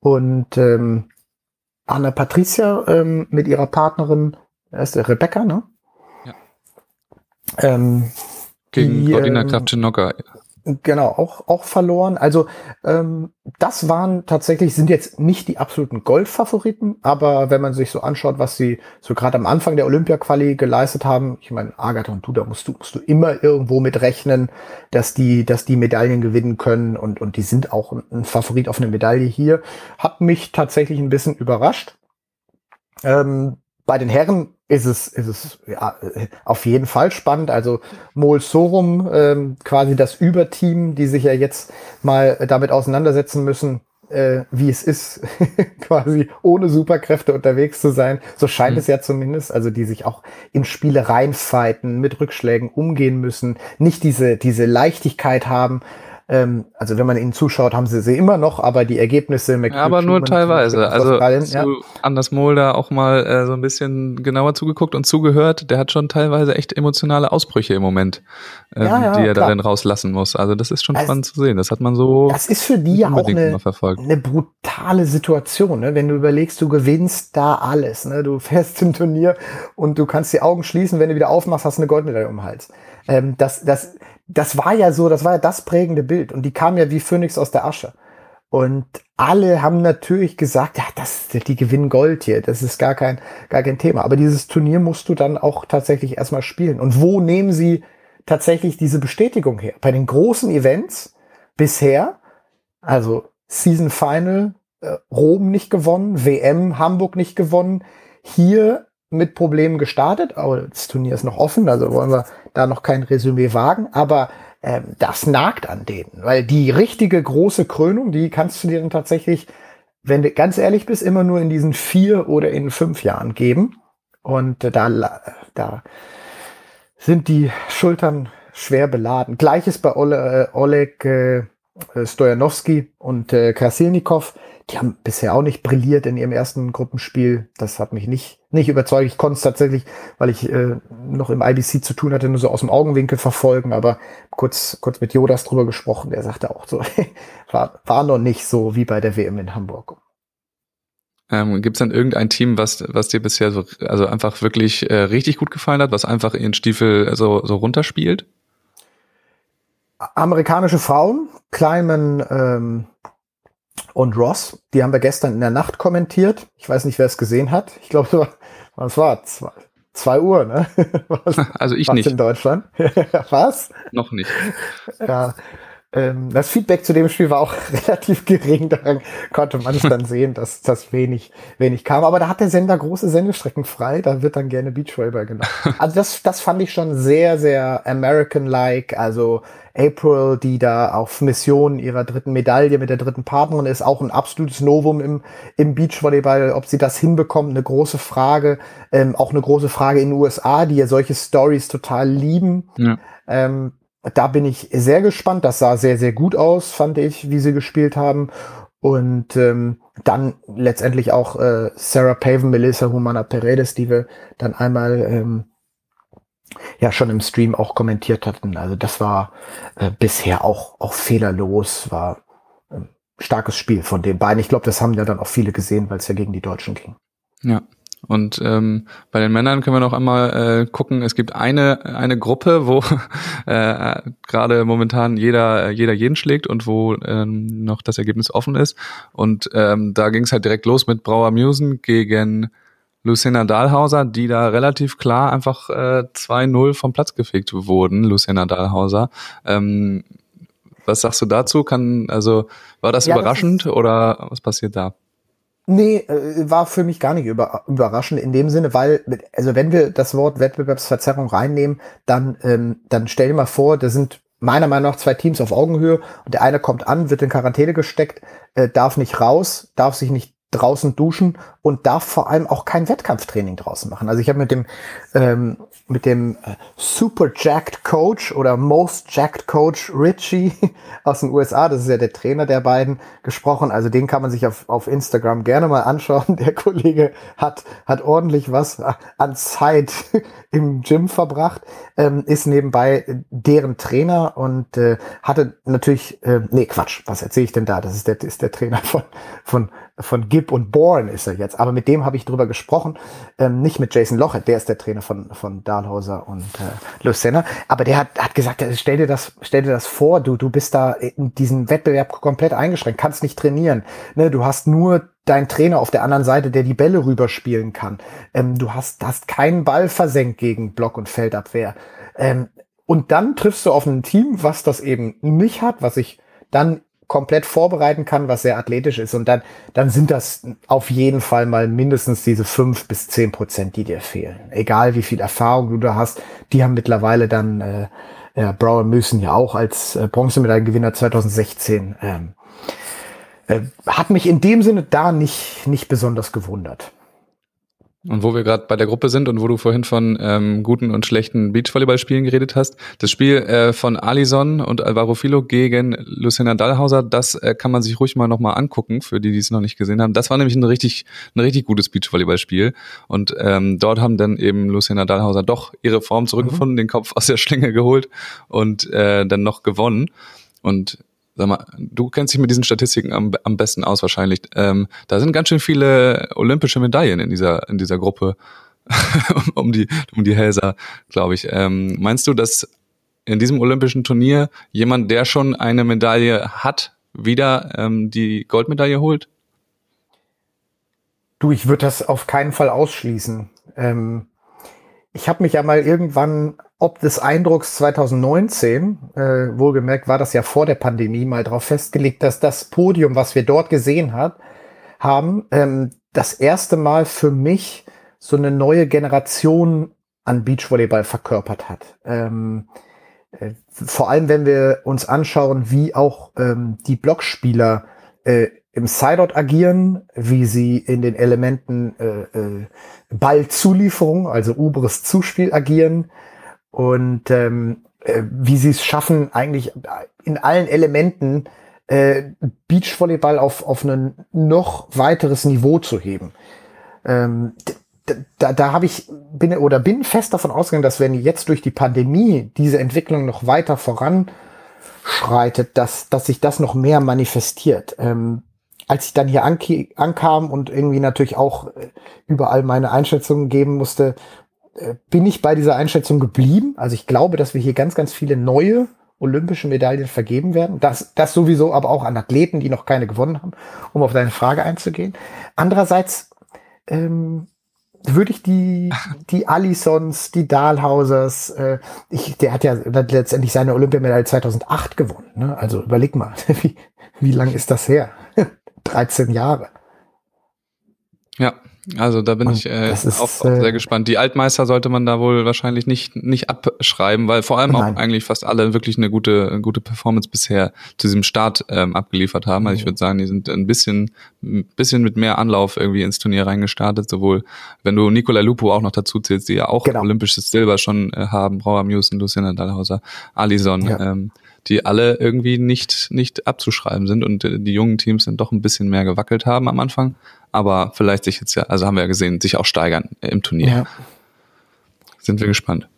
Und ähm, Anna Patricia ähm, mit ihrer Partnerin, ist der Rebecca, ne? Ja. Ähm, gegen die, Claudina ähm, Kravchenoka. Genau, auch, auch verloren. Also ähm, das waren tatsächlich, sind jetzt nicht die absoluten Goldfavoriten, aber wenn man sich so anschaut, was sie so gerade am Anfang der Olympia-Quali geleistet haben, ich meine, Agatha und du, da musst du, musst du immer irgendwo mit rechnen, dass die, dass die Medaillen gewinnen können und, und die sind auch ein Favorit auf eine Medaille hier. Hat mich tatsächlich ein bisschen überrascht. Ähm, bei den Herren ist es, ist es ja, auf jeden Fall spannend. Also Mol Sorum, ähm, quasi das Überteam, die sich ja jetzt mal damit auseinandersetzen müssen, äh, wie es ist, quasi ohne Superkräfte unterwegs zu sein. So scheint mhm. es ja zumindest. Also die sich auch in Spiele reinfighten, mit Rückschlägen umgehen müssen, nicht diese, diese Leichtigkeit haben. Ähm, also wenn man ihnen zuschaut, haben sie sie immer noch, aber die Ergebnisse. Ja, aber nur teilweise. Also hast ja. du Anders Mulder auch mal äh, so ein bisschen genauer zugeguckt und zugehört. Der hat schon teilweise echt emotionale Ausbrüche im Moment, ähm, ja, ja, die er klar. da dann rauslassen muss. Also das ist schon also, spannend zu sehen. Das hat man so. Das ist für die ja auch eine, eine brutale Situation, ne? wenn du überlegst, du gewinnst da alles. Ne? Du fährst im Turnier und du kannst die Augen schließen, wenn du wieder aufmachst, hast du eine Goldmedaille um den Hals. Ähm, das, das, das war ja so, das war ja das prägende Bild und die kam ja wie Phönix aus der Asche. Und alle haben natürlich gesagt, ja, das, die gewinnen Gold hier, das ist gar kein, gar kein Thema. Aber dieses Turnier musst du dann auch tatsächlich erstmal spielen. Und wo nehmen sie tatsächlich diese Bestätigung her? Bei den großen Events bisher, also Season Final, äh, Rom nicht gewonnen, WM Hamburg nicht gewonnen, hier mit Problemen gestartet, aber das Turnier ist noch offen, also wollen wir da noch kein Resümee wagen, aber ähm, das nagt an denen, weil die richtige große Krönung, die kannst du dir dann tatsächlich, wenn du ganz ehrlich bist, immer nur in diesen vier oder in fünf Jahren geben. Und äh, da, da sind die Schultern schwer beladen. Gleiches bei Ole, äh, Oleg äh, Stojanowski und äh, Krasilnikov die haben bisher auch nicht brilliert in ihrem ersten Gruppenspiel. Das hat mich nicht, nicht überzeugt. Ich konnte es tatsächlich, weil ich äh, noch im IBC zu tun hatte, nur so aus dem Augenwinkel verfolgen. Aber kurz, kurz mit Jodas drüber gesprochen, der sagte auch so, war, war noch nicht so wie bei der WM in Hamburg. Ähm, Gibt es dann irgendein Team, was, was dir bisher so, also einfach wirklich äh, richtig gut gefallen hat, was einfach ihren Stiefel so, so runterspielt? Amerikanische Frauen, Kleiman, ähm, und Ross, die haben wir gestern in der Nacht kommentiert. Ich weiß nicht, wer es gesehen hat. Ich glaube, was war zwei, zwei Uhr, ne? Was, also ich nicht. in Deutschland. was? Noch nicht. Ja. Ähm, das Feedback zu dem Spiel war auch relativ gering. Daran konnte man es dann sehen, dass das wenig, wenig kam. Aber da hat der Sender große Sendestrecken frei. Da wird dann gerne Beachvolleyball genommen. Also das, das fand ich schon sehr, sehr American-like. Also April, die da auf Mission ihrer dritten Medaille mit der dritten Partnerin ist, auch ein absolutes Novum im, im Beachvolleyball. Ob sie das hinbekommt, eine große Frage. Ähm, auch eine große Frage in den USA, die ja solche Stories total lieben. Ja. Ähm, da bin ich sehr gespannt. Das sah sehr, sehr gut aus, fand ich, wie sie gespielt haben. Und ähm, dann letztendlich auch äh, Sarah Paven, Melissa Humana Paredes, die wir dann einmal ähm, ja schon im Stream auch kommentiert hatten. Also das war äh, bisher auch, auch fehlerlos, war ähm, starkes Spiel von den beiden. Ich glaube, das haben ja dann auch viele gesehen, weil es ja gegen die Deutschen ging. Ja, und ähm, bei den Männern können wir noch einmal äh, gucken, es gibt eine, eine Gruppe, wo äh, gerade momentan jeder, jeder jeden schlägt und wo ähm, noch das Ergebnis offen ist. Und ähm, da ging es halt direkt los mit Brauer Musen gegen Luciana Dahlhauser, die da relativ klar einfach äh, 2-0 vom Platz gefegt wurden, Luciana Dahlhauser. Ähm, was sagst du dazu? Kann, also, war das ja, überraschend das oder was passiert da? Nee, äh, war für mich gar nicht über, überraschend in dem Sinne, weil, also wenn wir das Wort Wettbewerbsverzerrung reinnehmen, dann, ähm, dann stell dir mal vor, da sind meiner Meinung nach zwei Teams auf Augenhöhe und der eine kommt an, wird in Quarantäne gesteckt, äh, darf nicht raus, darf sich nicht draußen duschen und darf vor allem auch kein Wettkampftraining draußen machen. Also ich habe mit dem ähm, mit dem äh, Super Jacked Coach oder Most Jacked Coach Richie aus den USA, das ist ja der Trainer der beiden, gesprochen. Also den kann man sich auf, auf Instagram gerne mal anschauen. Der Kollege hat, hat ordentlich was an Zeit im Gym verbracht, ähm, ist nebenbei deren Trainer und äh, hatte natürlich, äh, nee Quatsch, was erzähle ich denn da? Das ist der, ist der Trainer von, von, von Gibb und Bourne ist er jetzt. Aber mit dem habe ich drüber gesprochen, ähm, nicht mit Jason Lochet, der ist der Trainer von, von da Dahlhauser und äh, Lucena. Aber der hat, hat gesagt, stell dir das, stell dir das vor, du, du bist da in diesem Wettbewerb komplett eingeschränkt, kannst nicht trainieren. Ne? Du hast nur deinen Trainer auf der anderen Seite, der die Bälle rüberspielen kann. Ähm, du hast, hast keinen Ball versenkt gegen Block- und Feldabwehr. Ähm, und dann triffst du auf ein Team, was das eben nicht hat, was sich dann komplett vorbereiten kann, was sehr athletisch ist. Und dann, dann sind das auf jeden Fall mal mindestens diese fünf bis zehn Prozent, die dir fehlen. Egal wie viel Erfahrung du da hast, die haben mittlerweile dann äh, äh, Brower Müssen ja auch als äh, Bronzemedaillengewinner 2016. Ähm, äh, hat mich in dem Sinne da nicht, nicht besonders gewundert. Und wo wir gerade bei der Gruppe sind und wo du vorhin von ähm, guten und schlechten Beachvolleyballspielen geredet hast, das Spiel äh, von Alison und Alvaro Filo gegen Luciana Dahlhauser, das äh, kann man sich ruhig mal nochmal angucken, für die, die es noch nicht gesehen haben. Das war nämlich ein richtig, ein richtig gutes Beachvolleyballspiel. Und ähm, dort haben dann eben Luciana Dahlhauser doch ihre Form zurückgefunden, mhm. den Kopf aus der Schlinge geholt und äh, dann noch gewonnen. Und sag mal, du kennst dich mit diesen Statistiken am, am besten aus wahrscheinlich. Ähm, da sind ganz schön viele olympische Medaillen in dieser, in dieser Gruppe um die, um die Hälser, glaube ich. Ähm, meinst du, dass in diesem olympischen Turnier jemand, der schon eine Medaille hat, wieder ähm, die Goldmedaille holt? Du, ich würde das auf keinen Fall ausschließen. Ähm, ich habe mich ja mal irgendwann ob des Eindrucks 2019, äh, wohlgemerkt war das ja vor der Pandemie, mal darauf festgelegt, dass das Podium, was wir dort gesehen hat, haben, ähm, das erste Mal für mich so eine neue Generation an Beachvolleyball verkörpert hat. Ähm, äh, vor allem, wenn wir uns anschauen, wie auch ähm, die Blockspieler äh, im Sideout agieren, wie sie in den Elementen äh, äh, Ballzulieferung, also oberes Zuspiel agieren, und ähm, äh, wie sie es schaffen, eigentlich in allen Elementen äh, Beachvolleyball auf, auf ein noch weiteres Niveau zu heben. Ähm, da, da habe ich bin oder bin fest davon ausgegangen, dass wenn jetzt durch die Pandemie diese Entwicklung noch weiter voranschreitet, dass, dass sich das noch mehr manifestiert. Ähm, als ich dann hier ankam und irgendwie natürlich auch äh, überall meine Einschätzungen geben musste, äh, bin ich bei dieser Einschätzung geblieben. Also ich glaube, dass wir hier ganz, ganz viele neue olympische Medaillen vergeben werden. Das, das sowieso, aber auch an Athleten, die noch keine gewonnen haben, um auf deine Frage einzugehen. Andererseits ähm, würde ich die, die Alisons, die Dahlhausers, äh, ich, der hat ja letztendlich seine Olympiamedaille 2008 gewonnen. Ne? Also überleg mal, wie, wie lang ist das her? 13 Jahre. Ja, also da bin und ich äh, ist, auch, auch, sehr äh, gespannt. Die Altmeister sollte man da wohl wahrscheinlich nicht nicht abschreiben, weil vor allem Nein. auch eigentlich fast alle wirklich eine gute eine gute Performance bisher zu diesem Start ähm, abgeliefert haben. Also ich würde sagen, die sind ein bisschen ein bisschen mit mehr Anlauf irgendwie ins Turnier reingestartet. Sowohl wenn du Nicola Lupo auch noch dazu zählst, die ja auch genau. olympisches Silber schon äh, haben, Brauer Musen, Luciana Dahlhauser, Alison. Ja. Ähm, die alle irgendwie nicht, nicht abzuschreiben sind und äh, die jungen Teams dann doch ein bisschen mehr gewackelt haben am Anfang, aber vielleicht sich jetzt ja, also haben wir ja gesehen, sich auch steigern im Turnier. Ja. Sind wir gespannt.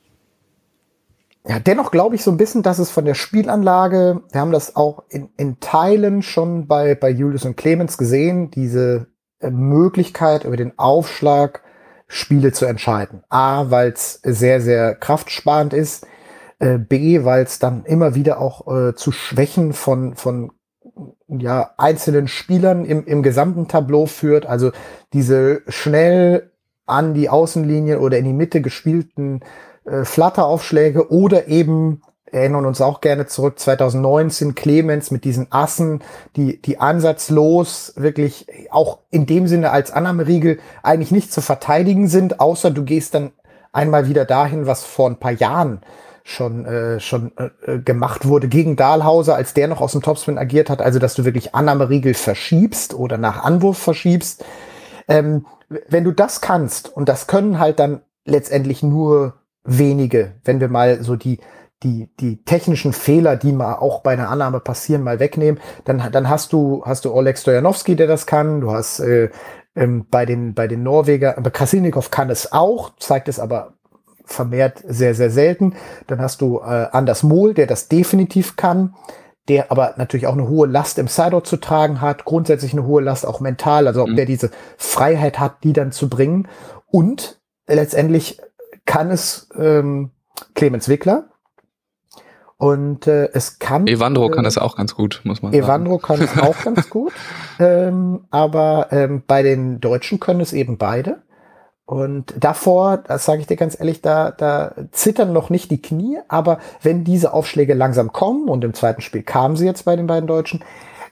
Ja, dennoch glaube ich so ein bisschen, dass es von der Spielanlage, wir haben das auch in, in Teilen schon bei, bei Julius und Clemens gesehen, diese äh, Möglichkeit über den Aufschlag Spiele zu entscheiden. A, weil es sehr, sehr kraftsparend ist. Äh, B, weil es dann immer wieder auch äh, zu Schwächen von, von ja, einzelnen Spielern im, im gesamten Tableau führt. Also diese schnell an die Außenlinie oder in die Mitte gespielten äh, Flatteraufschläge oder eben erinnern uns auch gerne zurück 2019 Clemens mit diesen Assen, die die ansatzlos wirklich auch in dem Sinne als Annahmeriegel eigentlich nicht zu verteidigen sind, außer du gehst dann einmal wieder dahin, was vor ein paar Jahren schon, äh, schon äh, gemacht wurde gegen Dahlhauser, als der noch aus dem Topspin agiert hat, also dass du wirklich Annahmeriegel verschiebst oder nach Anwurf verschiebst. Ähm, wenn du das kannst, und das können halt dann letztendlich nur wenige, wenn wir mal so die, die, die technischen Fehler, die mal auch bei einer Annahme passieren, mal wegnehmen, dann, dann hast du, hast du Oleg Stojanowski, der das kann, du hast äh, ähm, bei den, bei den Norweger, aber Krasilnikov kann es auch, zeigt es aber vermehrt sehr, sehr selten. Dann hast du äh, Anders Mohl, der das definitiv kann, der aber natürlich auch eine hohe Last im Sideout zu tragen hat, grundsätzlich eine hohe Last auch mental, also ob mhm. der diese Freiheit hat, die dann zu bringen. Und letztendlich kann es ähm, Clemens Wickler. Und äh, es kann. Evandro äh, kann das auch ganz gut, muss man Evandro sagen. kann es auch ganz gut. Ähm, aber ähm, bei den Deutschen können es eben beide. Und davor, das sage ich dir ganz ehrlich, da, da zittern noch nicht die Knie, aber wenn diese Aufschläge langsam kommen, und im zweiten Spiel kamen sie jetzt bei den beiden Deutschen,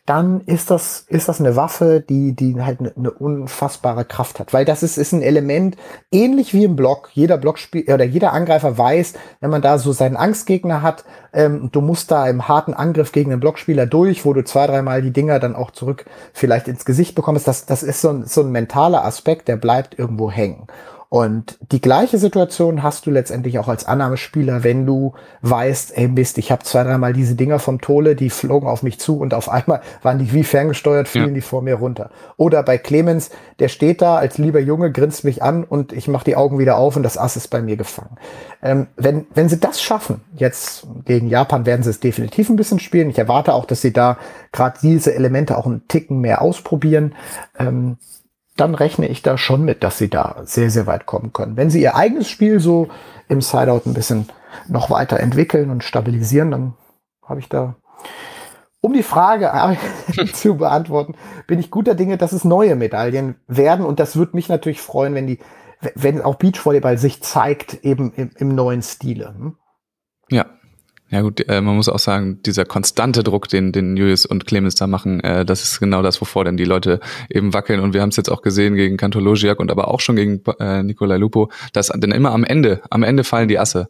dann ist das, ist das eine Waffe, die, die halt eine, eine unfassbare Kraft hat. Weil das ist, ist ein Element, ähnlich wie im Block. Jeder Blockspiel oder jeder Angreifer weiß, wenn man da so seinen Angstgegner hat, ähm, du musst da im harten Angriff gegen den Blockspieler durch, wo du zwei, dreimal die Dinger dann auch zurück vielleicht ins Gesicht bekommst. Das, das ist so ein, so ein mentaler Aspekt, der bleibt irgendwo hängen. Und die gleiche Situation hast du letztendlich auch als Annahmespieler, wenn du weißt, ey Mist, ich habe zwei, dreimal diese Dinger vom Tole, die flogen auf mich zu und auf einmal waren die wie ferngesteuert, fielen ja. die vor mir runter. Oder bei Clemens, der steht da als lieber Junge, grinst mich an und ich mache die Augen wieder auf und das Ass ist bei mir gefangen. Ähm, wenn, wenn sie das schaffen, jetzt gegen Japan werden sie es definitiv ein bisschen spielen. Ich erwarte auch, dass sie da gerade diese Elemente auch einen Ticken mehr ausprobieren. Ähm, dann rechne ich da schon mit, dass sie da sehr, sehr weit kommen können. Wenn sie ihr eigenes Spiel so im Sideout ein bisschen noch weiter entwickeln und stabilisieren, dann habe ich da, um die Frage zu beantworten, bin ich guter Dinge, dass es neue Medaillen werden. Und das würde mich natürlich freuen, wenn die, wenn auch Beachvolleyball sich zeigt, eben im, im neuen Stile. Hm? Ja, ja gut, äh, man muss auch sagen, dieser konstante Druck, den, den Julius und Clemens da machen, äh, das ist genau das, wovor denn die Leute eben wackeln. Und wir haben es jetzt auch gesehen gegen Kantor Logiak und aber auch schon gegen äh, Nikolai Lupo, dass dann immer am Ende, am Ende fallen die Asse.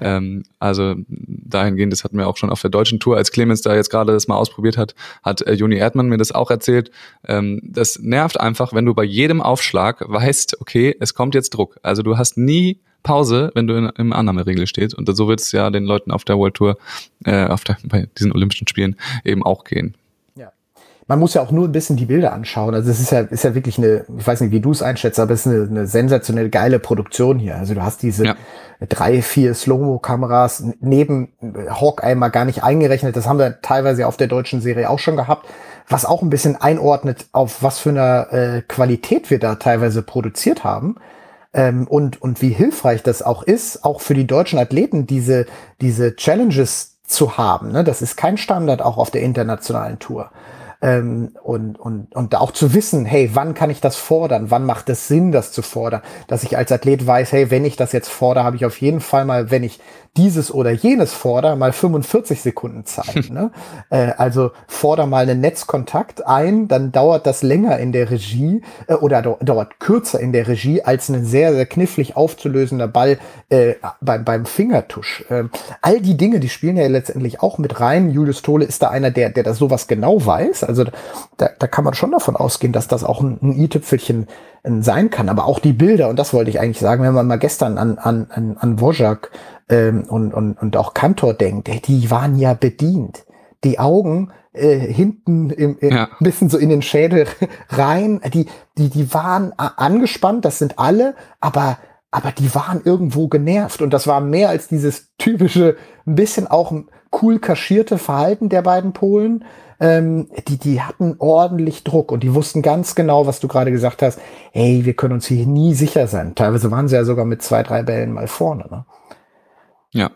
Ähm, also dahingehend, das hatten wir auch schon auf der deutschen Tour, als Clemens da jetzt gerade das mal ausprobiert hat, hat äh, Juni Erdmann mir das auch erzählt. Ähm, das nervt einfach, wenn du bei jedem Aufschlag weißt, okay, es kommt jetzt Druck. Also du hast nie Pause, wenn du in, im Annahmeregel stehst. Und so wird es ja den Leuten auf der World Tour, äh, auf der, bei diesen Olympischen Spielen eben auch gehen. Ja. Man muss ja auch nur ein bisschen die Bilder anschauen. Also es ist ja, ist ja wirklich eine, ich weiß nicht, wie du es einschätzt, aber es ist eine, eine sensationell geile Produktion hier. Also du hast diese ja. drei, vier Slow-Mo-Kameras neben Hawkeye mal gar nicht eingerechnet. Das haben wir teilweise auf der deutschen Serie auch schon gehabt was auch ein bisschen einordnet, auf was für eine äh, Qualität wir da teilweise produziert haben ähm, und, und wie hilfreich das auch ist, auch für die deutschen Athleten, diese, diese Challenges zu haben. Ne? Das ist kein Standard auch auf der internationalen Tour. Ähm, und, und, und auch zu wissen, hey, wann kann ich das fordern? Wann macht es Sinn, das zu fordern? Dass ich als Athlet weiß, hey, wenn ich das jetzt fordere, habe ich auf jeden Fall mal, wenn ich dieses oder jenes forder, mal 45 Sekunden Zeit. ne? äh, also forder mal einen Netzkontakt ein, dann dauert das länger in der Regie äh, oder dauert kürzer in der Regie als ein sehr, sehr knifflig aufzulösender Ball äh, beim, beim Fingertusch. Äh, all die Dinge, die spielen ja letztendlich auch mit rein. Julius Tole ist da einer, der, der das sowas genau weiß. Also da, da kann man schon davon ausgehen, dass das auch ein, ein i-Tüpfelchen sein kann. Aber auch die Bilder, und das wollte ich eigentlich sagen, wenn man mal gestern an, an, an, an Wojak ähm, und, und, und auch Kantor denkt, die waren ja bedient. Die Augen äh, hinten im, im ja. ein bisschen so in den Schädel rein, die, die, die waren angespannt, das sind alle, aber aber die waren irgendwo genervt und das war mehr als dieses typische, ein bisschen auch cool kaschierte Verhalten der beiden Polen. Ähm, die, die hatten ordentlich Druck und die wussten ganz genau, was du gerade gesagt hast. Hey, wir können uns hier nie sicher sein. Teilweise waren sie ja sogar mit zwei, drei Bällen mal vorne. Ne? Ja.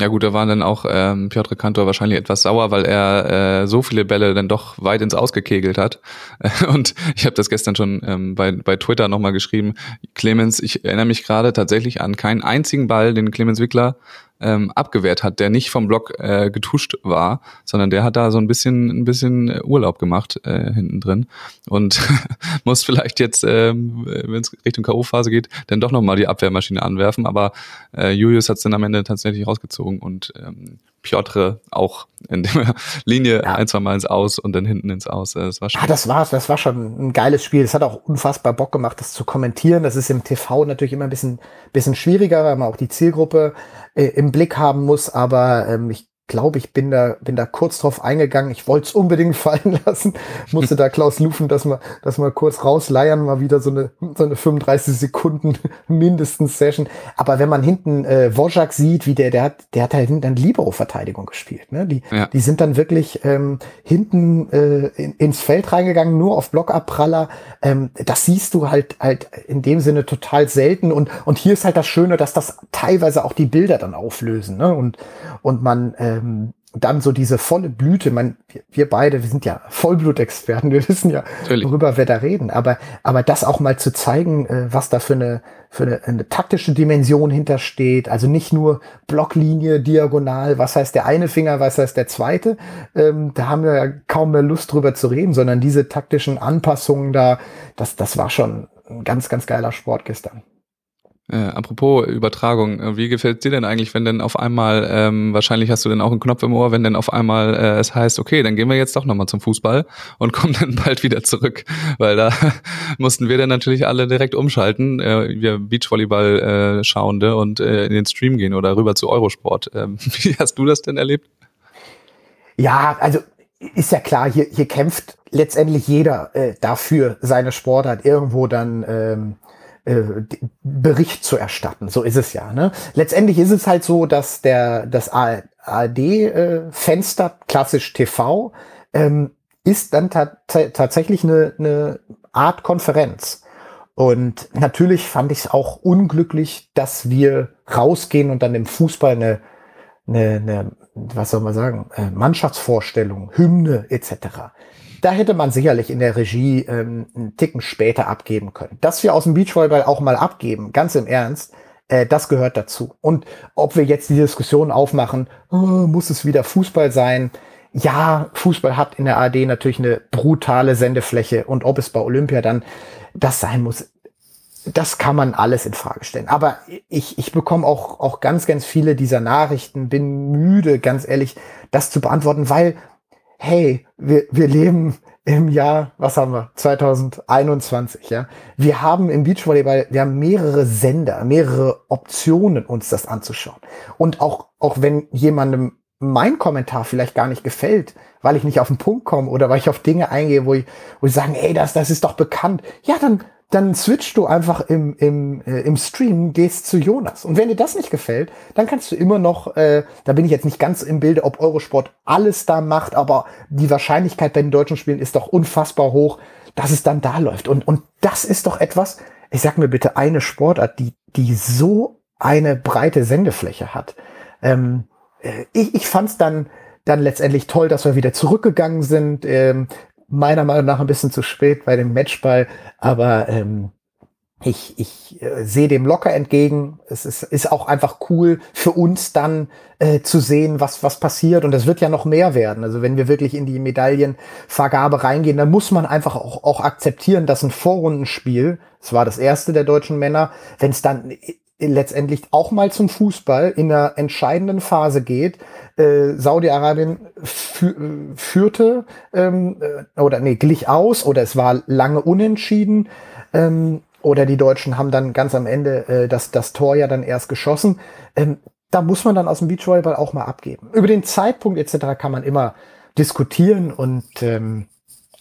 Ja gut, da waren dann auch ähm, Piotr Kantor wahrscheinlich etwas sauer, weil er äh, so viele Bälle dann doch weit ins Ausgekegelt hat. Und ich habe das gestern schon ähm, bei, bei Twitter nochmal geschrieben. Clemens, ich erinnere mich gerade tatsächlich an keinen einzigen Ball, den Clemens Wickler ähm, abgewehrt hat, der nicht vom Block äh, getuscht war, sondern der hat da so ein bisschen ein bisschen Urlaub gemacht äh, hinten drin und muss vielleicht jetzt, ähm, wenn es Richtung K.O.-Phase geht, dann doch nochmal die Abwehrmaschine anwerfen. Aber äh, Julius hat es dann am Ende tatsächlich rausgezogen und ähm, Piotr auch in der Linie ja. ein, zwei Mal ins Aus und dann hinten ins Aus. Das war schon. Ja, das war, das war schon ein geiles Spiel. Es hat auch unfassbar Bock gemacht, das zu kommentieren. Das ist im TV natürlich immer ein bisschen, bisschen schwieriger, weil man auch die Zielgruppe äh, im Blick haben muss. Aber ähm, ich glaube, ich bin da, bin da kurz drauf eingegangen. Ich wollte es unbedingt fallen lassen. Musste da Klaus Lufen das mal, das mal kurz rausleiern, mal wieder so eine, so eine 35 Sekunden mindestens Session. Aber wenn man hinten äh, Wojak sieht, wie der, der hat, der hat halt hinten Libero-Verteidigung gespielt. Ne? Die, ja. die sind dann wirklich ähm, hinten äh, in, ins Feld reingegangen, nur auf Blockabpraller. Ähm, das siehst du halt halt in dem Sinne total selten. Und, und hier ist halt das Schöne, dass das teilweise auch die Bilder dann auflösen. Ne? Und, und man äh, ähm, dann so diese volle Blüte, man, wir, beide, wir sind ja Vollblutexperten, wir wissen ja, Natürlich. worüber wir da reden, aber, aber das auch mal zu zeigen, äh, was da für eine, für eine, eine taktische Dimension hintersteht, also nicht nur Blocklinie, diagonal, was heißt der eine Finger, was heißt der zweite, ähm, da haben wir ja kaum mehr Lust drüber zu reden, sondern diese taktischen Anpassungen da, das, das war schon ein ganz, ganz geiler Sport gestern. Äh, apropos Übertragung, äh, wie gefällt dir denn eigentlich, wenn denn auf einmal, ähm, wahrscheinlich hast du denn auch einen Knopf im Ohr, wenn denn auf einmal äh, es heißt, okay, dann gehen wir jetzt doch nochmal zum Fußball und kommen dann bald wieder zurück, weil da mussten wir dann natürlich alle direkt umschalten, äh, wir Beachvolleyball-Schauende äh, und äh, in den Stream gehen oder rüber zu Eurosport. Ähm, wie hast du das denn erlebt? Ja, also ist ja klar, hier, hier kämpft letztendlich jeder äh, dafür, seine Sportart irgendwo dann ähm, äh, Bericht zu erstatten. So ist es ja. Ne? Letztendlich ist es halt so, dass der das ARD-Fenster, äh, klassisch TV, ähm, ist dann ta tatsächlich eine, eine Art Konferenz. Und natürlich fand ich es auch unglücklich, dass wir rausgehen und dann im Fußball eine, eine, eine was soll man sagen, äh, Mannschaftsvorstellung, Hymne etc. Da hätte man sicherlich in der Regie ähm, einen Ticken später abgeben können. Dass wir aus dem Beachvolleyball auch mal abgeben, ganz im Ernst, äh, das gehört dazu. Und ob wir jetzt die Diskussion aufmachen, oh, muss es wieder Fußball sein? Ja, Fußball hat in der AD natürlich eine brutale Sendefläche und ob es bei Olympia dann das sein muss, das kann man alles in Frage stellen. Aber ich, ich bekomme auch, auch ganz, ganz viele dieser Nachrichten, bin müde, ganz ehrlich, das zu beantworten, weil hey, wir, wir leben im Jahr, was haben wir, 2021, ja. Wir haben im Beachvolleyball, wir haben mehrere Sender, mehrere Optionen, uns das anzuschauen. Und auch, auch wenn jemandem mein Kommentar vielleicht gar nicht gefällt, weil ich nicht auf den Punkt komme oder weil ich auf Dinge eingehe, wo ich, wo ich sagen, ey, das, das ist doch bekannt. Ja, dann, dann switchst du einfach im, im, äh, im Stream, gehst zu Jonas. Und wenn dir das nicht gefällt, dann kannst du immer noch, äh, da bin ich jetzt nicht ganz im Bilde, ob Eurosport alles da macht, aber die Wahrscheinlichkeit bei den deutschen Spielen ist doch unfassbar hoch, dass es dann da läuft. Und, und das ist doch etwas, ich sag mir bitte, eine Sportart, die, die so eine breite Sendefläche hat. Ähm, äh, ich ich fand es dann, dann letztendlich toll, dass wir wieder zurückgegangen sind. Ähm, meiner Meinung nach ein bisschen zu spät bei dem Matchball, aber ähm, ich, ich äh, sehe dem locker entgegen. Es ist, ist auch einfach cool für uns dann äh, zu sehen, was, was passiert. Und es wird ja noch mehr werden. Also wenn wir wirklich in die Medaillenvergabe reingehen, dann muss man einfach auch, auch akzeptieren, dass ein Vorrundenspiel, es war das erste der deutschen Männer, wenn es dann letztendlich auch mal zum Fußball in einer entscheidenden Phase geht. Äh, Saudi-Arabien fü führte ähm, äh, oder nee, glich aus oder es war lange unentschieden. Ähm, oder die Deutschen haben dann ganz am Ende äh, das, das Tor ja dann erst geschossen. Ähm, da muss man dann aus dem Beachvolleyball auch mal abgeben. Über den Zeitpunkt etc. kann man immer diskutieren und ähm,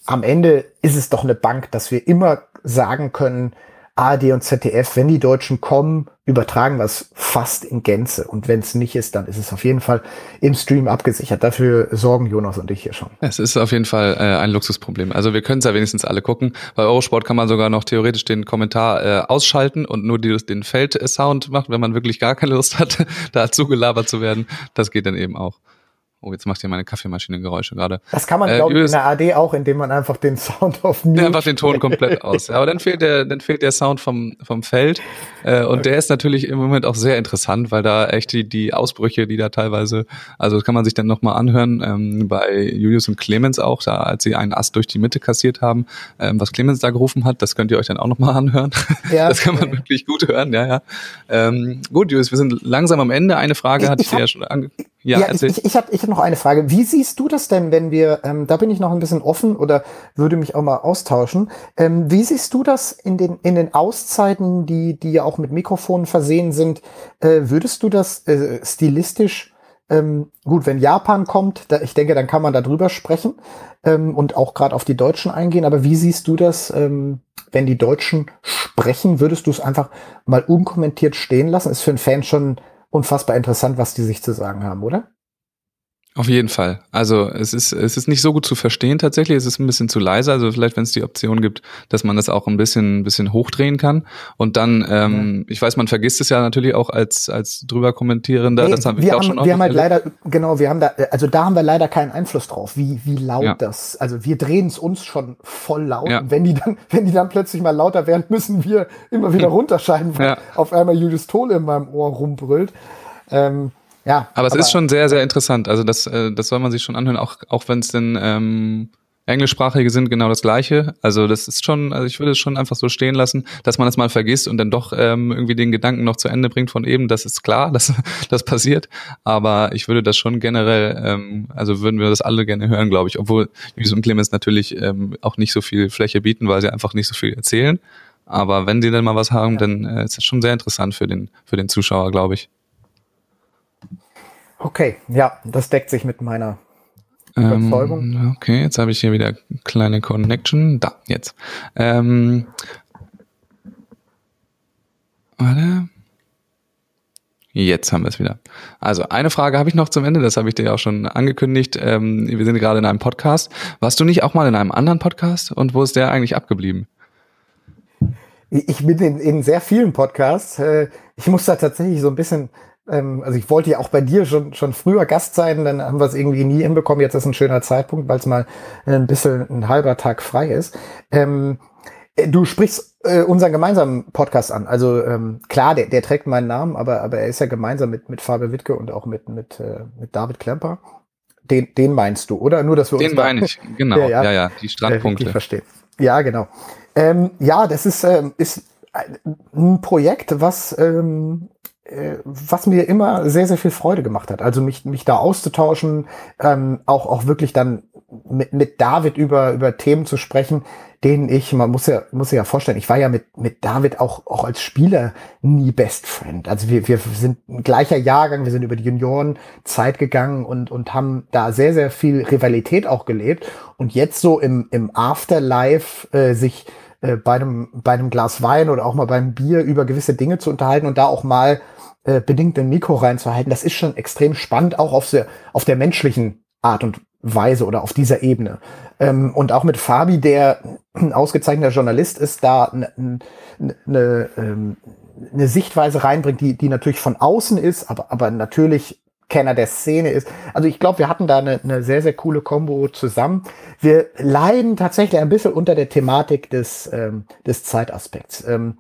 am Ende ist es doch eine Bank, dass wir immer sagen können, ARD und ZDF, wenn die Deutschen kommen, übertragen wir fast in Gänze. Und wenn es nicht ist, dann ist es auf jeden Fall im Stream abgesichert. Dafür sorgen Jonas und ich hier schon. Es ist auf jeden Fall äh, ein Luxusproblem. Also wir können es ja wenigstens alle gucken. Bei Eurosport kann man sogar noch theoretisch den Kommentar äh, ausschalten und nur die, den Feldsound machen, wenn man wirklich gar keine Lust hat, da zugelabert zu werden. Das geht dann eben auch. Oh, jetzt macht hier meine Kaffeemaschine Geräusche gerade. Das kann man, äh, glaube ich, in der AD auch, indem man einfach den Sound auf Mute ja, einfach den Ton komplett aus. Ja, aber dann fehlt der, dann fehlt der Sound vom, vom Feld. Äh, und der ist natürlich im Moment auch sehr interessant, weil da echt die, die Ausbrüche, die da teilweise, also das kann man sich dann nochmal anhören, ähm, bei Julius und Clemens auch, da, als sie einen Ast durch die Mitte kassiert haben, ähm, was Clemens da gerufen hat, das könnt ihr euch dann auch nochmal anhören. Ja, das kann man ja. wirklich gut hören, ja, ja. Ähm, gut, Julius, wir sind langsam am Ende. Eine Frage hatte ich, ich dir ja schon angekündigt. Ja, ja ich, ich, ich habe ich hab noch eine Frage. Wie siehst du das denn, wenn wir, ähm, da bin ich noch ein bisschen offen oder würde mich auch mal austauschen. Ähm, wie siehst du das in den, in den Auszeiten, die, die ja auch mit Mikrofonen versehen sind? Äh, würdest du das äh, stilistisch, ähm, gut, wenn Japan kommt, da, ich denke, dann kann man da drüber sprechen ähm, und auch gerade auf die Deutschen eingehen, aber wie siehst du das, ähm, wenn die Deutschen sprechen, würdest du es einfach mal unkommentiert stehen lassen? Ist für einen Fan schon unfassbar interessant, was die sich zu sagen haben, oder? Auf jeden Fall. Also es ist, es ist nicht so gut zu verstehen tatsächlich, es ist ein bisschen zu leise. Also vielleicht, wenn es die Option gibt, dass man das auch ein bisschen, ein bisschen hochdrehen kann. Und dann, ähm, ja. ich weiß, man vergisst es ja natürlich auch als, als drüber kommentierender. Nee, das haben wir, wir auch haben, schon Wir haben halt leider, genau, wir haben da, also da haben wir leider keinen Einfluss drauf, wie, wie laut ja. das, also wir drehen es uns schon voll laut. Ja. Wenn die dann, wenn die dann plötzlich mal lauter werden, müssen wir immer wieder runterscheiden, weil auf einmal Judith Toll in meinem Ohr rumbrüllt. Ähm, ja. Aber es aber ist schon sehr, sehr interessant. Also das, äh, das soll man sich schon anhören, auch, auch wenn es denn ähm, englischsprachige sind, genau das Gleiche. Also das ist schon, also ich würde es schon einfach so stehen lassen, dass man es mal vergisst und dann doch ähm, irgendwie den Gedanken noch zu Ende bringt von eben. Das ist klar, dass das passiert. Aber ich würde das schon generell, ähm, also würden wir das alle gerne hören, glaube ich. Obwohl Jus und Clemens natürlich ähm, auch nicht so viel Fläche bieten, weil sie einfach nicht so viel erzählen. Aber wenn sie dann mal was haben, ja. dann äh, ist das schon sehr interessant für den, für den Zuschauer, glaube ich. Okay, ja, das deckt sich mit meiner Überzeugung. Ähm, okay, jetzt habe ich hier wieder kleine Connection. Da, jetzt. Ähm, warte. Jetzt haben wir es wieder. Also eine Frage habe ich noch zum Ende, das habe ich dir ja auch schon angekündigt. Ähm, wir sind gerade in einem Podcast. Warst du nicht auch mal in einem anderen Podcast und wo ist der eigentlich abgeblieben? Ich bin in, in sehr vielen Podcasts. Äh, ich muss da tatsächlich so ein bisschen ähm, also ich wollte ja auch bei dir schon, schon früher Gast sein, dann haben wir es irgendwie nie hinbekommen. Jetzt ist ein schöner Zeitpunkt, weil es mal ein bisschen ein halber Tag frei ist. Ähm, äh, du sprichst äh, unseren gemeinsamen Podcast an. Also ähm, klar, der, der trägt meinen Namen, aber, aber er ist ja gemeinsam mit, mit Fabio Wittke und auch mit, mit, äh, mit David Klemper. Den, den meinst du, oder? Nur, dass wir den uns meine ich, genau. ja, ja, ja, ja die Strandpunkte. Äh, verstehe. Ja, genau. Ähm, ja, das ist, ähm, ist ein Projekt, was ähm, äh, was mir immer sehr, sehr viel Freude gemacht hat. Also mich, mich da auszutauschen, ähm, auch, auch wirklich dann mit, mit David über, über Themen zu sprechen, denen ich, man muss ja, muss ja vorstellen, ich war ja mit, mit David auch, auch als Spieler nie Best Friend. Also wir, wir sind ein gleicher Jahrgang, wir sind über die Juniorenzeit gegangen und, und haben da sehr, sehr viel Rivalität auch gelebt. Und jetzt so im, im Afterlife äh, sich äh, bei, einem, bei einem Glas Wein oder auch mal beim Bier über gewisse Dinge zu unterhalten und da auch mal äh, bedingt ein Mikro reinzuhalten, das ist schon extrem spannend, auch auf der, auf der menschlichen Art und Weise oder auf dieser Ebene. Ähm, und auch mit Fabi, der ein ausgezeichneter Journalist ist, da eine ne, ne, ähm, ne Sichtweise reinbringt, die, die natürlich von außen ist, aber, aber natürlich Kenner der Szene ist. Also ich glaube, wir hatten da eine, eine sehr, sehr coole Kombo zusammen. Wir leiden tatsächlich ein bisschen unter der Thematik des, ähm, des Zeitaspekts. Ähm,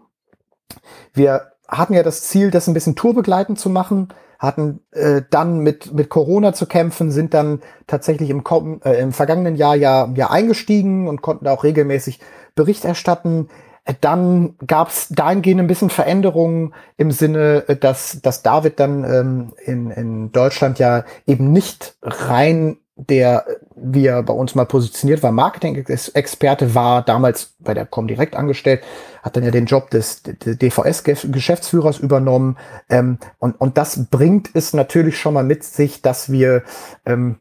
wir hatten ja das Ziel, das ein bisschen tourbegleitend zu machen, hatten äh, dann mit, mit Corona zu kämpfen, sind dann tatsächlich im, äh, im vergangenen Jahr ja, ja eingestiegen und konnten auch regelmäßig Bericht erstatten. Äh, dann gab es dahingehend ein bisschen Veränderungen im Sinne, äh, dass, dass David dann ähm, in, in Deutschland ja eben nicht rein der, wie er bei uns mal positioniert war, Marketing-Experte, war damals bei der Comdirect angestellt, hat dann ja den Job des, des DVS-Geschäftsführers übernommen. Ähm, und, und das bringt es natürlich schon mal mit sich, dass wir ähm,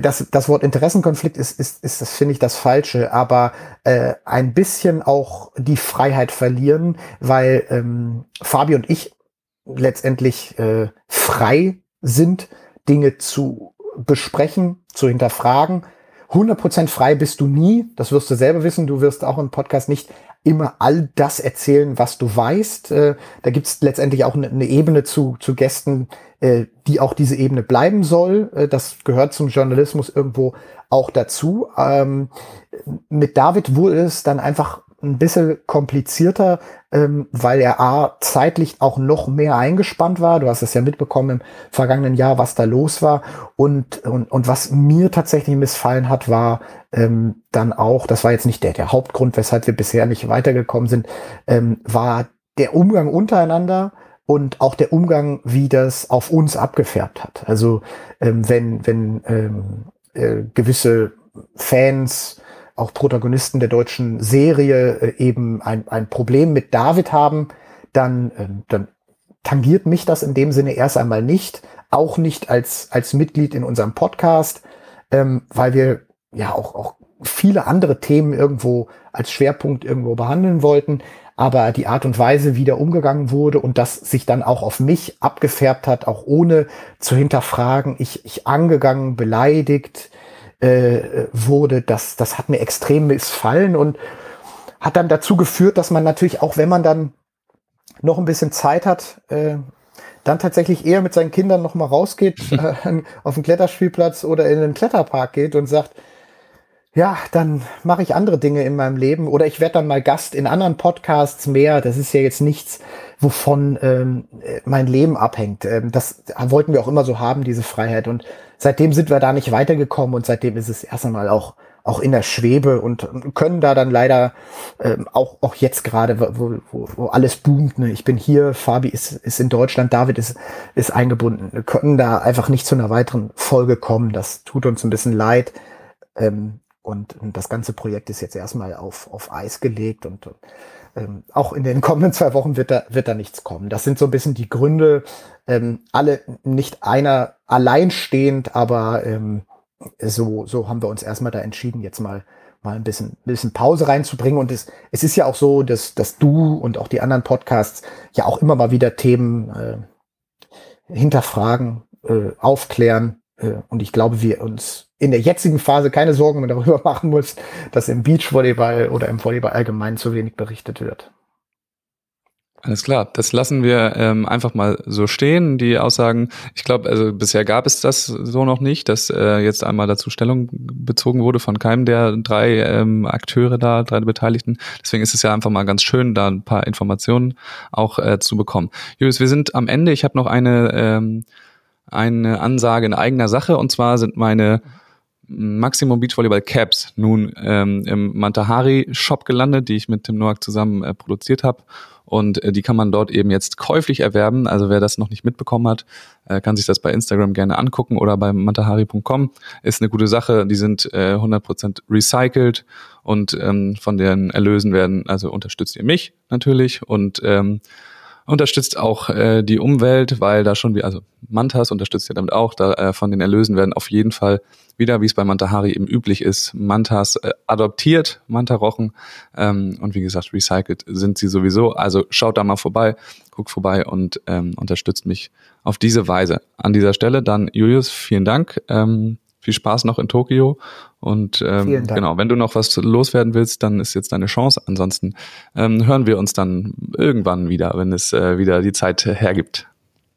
das, das Wort Interessenkonflikt ist, ist, ist das finde ich das Falsche, aber äh, ein bisschen auch die Freiheit verlieren, weil ähm, Fabi und ich letztendlich äh, frei sind, Dinge zu besprechen, zu hinterfragen. 100% frei bist du nie, das wirst du selber wissen. Du wirst auch im Podcast nicht immer all das erzählen, was du weißt. Äh, da gibt es letztendlich auch eine, eine Ebene zu, zu Gästen, äh, die auch diese Ebene bleiben soll. Äh, das gehört zum Journalismus irgendwo auch dazu. Ähm, mit David wurde es dann einfach ein bisschen komplizierter, ähm, weil er A, zeitlich auch noch mehr eingespannt war. Du hast es ja mitbekommen im vergangenen Jahr, was da los war. Und, und, und was mir tatsächlich missfallen hat, war ähm, dann auch, das war jetzt nicht der, der Hauptgrund, weshalb wir bisher nicht weitergekommen sind, ähm, war der Umgang untereinander und auch der Umgang, wie das auf uns abgefärbt hat. Also ähm, wenn, wenn ähm, äh, gewisse Fans auch Protagonisten der deutschen Serie äh, eben ein, ein Problem mit David haben, dann, äh, dann tangiert mich das in dem Sinne erst einmal nicht, auch nicht als, als Mitglied in unserem Podcast, ähm, weil wir ja auch, auch viele andere Themen irgendwo als Schwerpunkt irgendwo behandeln wollten, aber die Art und Weise, wie da umgegangen wurde und das sich dann auch auf mich abgefärbt hat, auch ohne zu hinterfragen, ich, ich angegangen, beleidigt äh, wurde, das, das hat mir extrem missfallen und hat dann dazu geführt, dass man natürlich auch, wenn man dann noch ein bisschen Zeit hat, äh, dann tatsächlich eher mit seinen Kindern noch mal rausgeht, äh, auf den Kletterspielplatz oder in den Kletterpark geht und sagt, ja, dann mache ich andere Dinge in meinem Leben oder ich werde dann mal Gast in anderen Podcasts mehr. Das ist ja jetzt nichts, wovon ähm, mein Leben abhängt. Ähm, das wollten wir auch immer so haben, diese Freiheit. Und seitdem sind wir da nicht weitergekommen und seitdem ist es erst einmal auch auch in der Schwebe und können da dann leider ähm, auch auch jetzt gerade, wo, wo, wo alles boomt. Ne? Ich bin hier, Fabi ist, ist in Deutschland, David ist ist eingebunden. Wir können da einfach nicht zu einer weiteren Folge kommen. Das tut uns ein bisschen leid. Ähm, und, das ganze Projekt ist jetzt erstmal auf, auf Eis gelegt und ähm, auch in den kommenden zwei Wochen wird da, wird da nichts kommen. Das sind so ein bisschen die Gründe, ähm, alle nicht einer alleinstehend, aber ähm, so, so haben wir uns erstmal da entschieden, jetzt mal mal ein bisschen, bisschen Pause reinzubringen. Und es, es ist ja auch so, dass, dass du und auch die anderen Podcasts ja auch immer mal wieder Themen äh, hinterfragen, äh, aufklären. Äh, und ich glaube, wir uns in der jetzigen Phase keine Sorgen mehr darüber machen muss, dass im Beachvolleyball oder im Volleyball allgemein zu wenig berichtet wird. Alles klar, das lassen wir ähm, einfach mal so stehen. Die Aussagen, ich glaube, also bisher gab es das so noch nicht, dass äh, jetzt einmal dazu Stellung bezogen wurde von keinem der drei ähm, Akteure da, drei Beteiligten. Deswegen ist es ja einfach mal ganz schön, da ein paar Informationen auch äh, zu bekommen. Julius, wir sind am Ende. Ich habe noch eine ähm, eine Ansage in eigener Sache und zwar sind meine Maximum Beachvolleyball Caps nun ähm, im Mantahari Shop gelandet, die ich mit Tim Noack zusammen äh, produziert habe. Und äh, die kann man dort eben jetzt käuflich erwerben. Also wer das noch nicht mitbekommen hat, äh, kann sich das bei Instagram gerne angucken oder bei mantahari.com. Ist eine gute Sache. Die sind äh, 100% recycelt und ähm, von deren Erlösen werden, also unterstützt ihr mich natürlich und ähm, unterstützt auch äh, die Umwelt, weil da schon wie, also Mantas unterstützt ja damit auch, da äh, von den Erlösen werden auf jeden Fall wieder, wie es bei Mantahari eben üblich ist, Mantas äh, adoptiert, Mantarochen ähm, und wie gesagt, recycelt sind sie sowieso. Also schaut da mal vorbei, guckt vorbei und ähm, unterstützt mich auf diese Weise. An dieser Stelle dann Julius, vielen Dank. Ähm, viel Spaß noch in Tokio. Und ähm, genau, wenn du noch was loswerden willst, dann ist jetzt deine Chance. Ansonsten ähm, hören wir uns dann irgendwann wieder, wenn es äh, wieder die Zeit hergibt.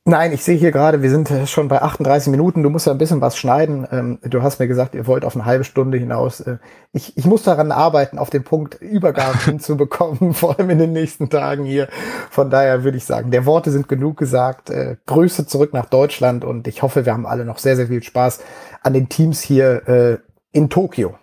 Nein, ich sehe hier gerade, wir sind äh, schon bei 38 Minuten. Du musst ja ein bisschen was schneiden. Ähm, du hast mir gesagt, ihr wollt auf eine halbe Stunde hinaus. Äh, ich, ich muss daran arbeiten, auf den Punkt Übergabe hinzubekommen, vor allem in den nächsten Tagen hier. Von daher würde ich sagen, der Worte sind genug gesagt. Äh, Grüße zurück nach Deutschland und ich hoffe, wir haben alle noch sehr, sehr viel Spaß an den Teams hier in Tokio.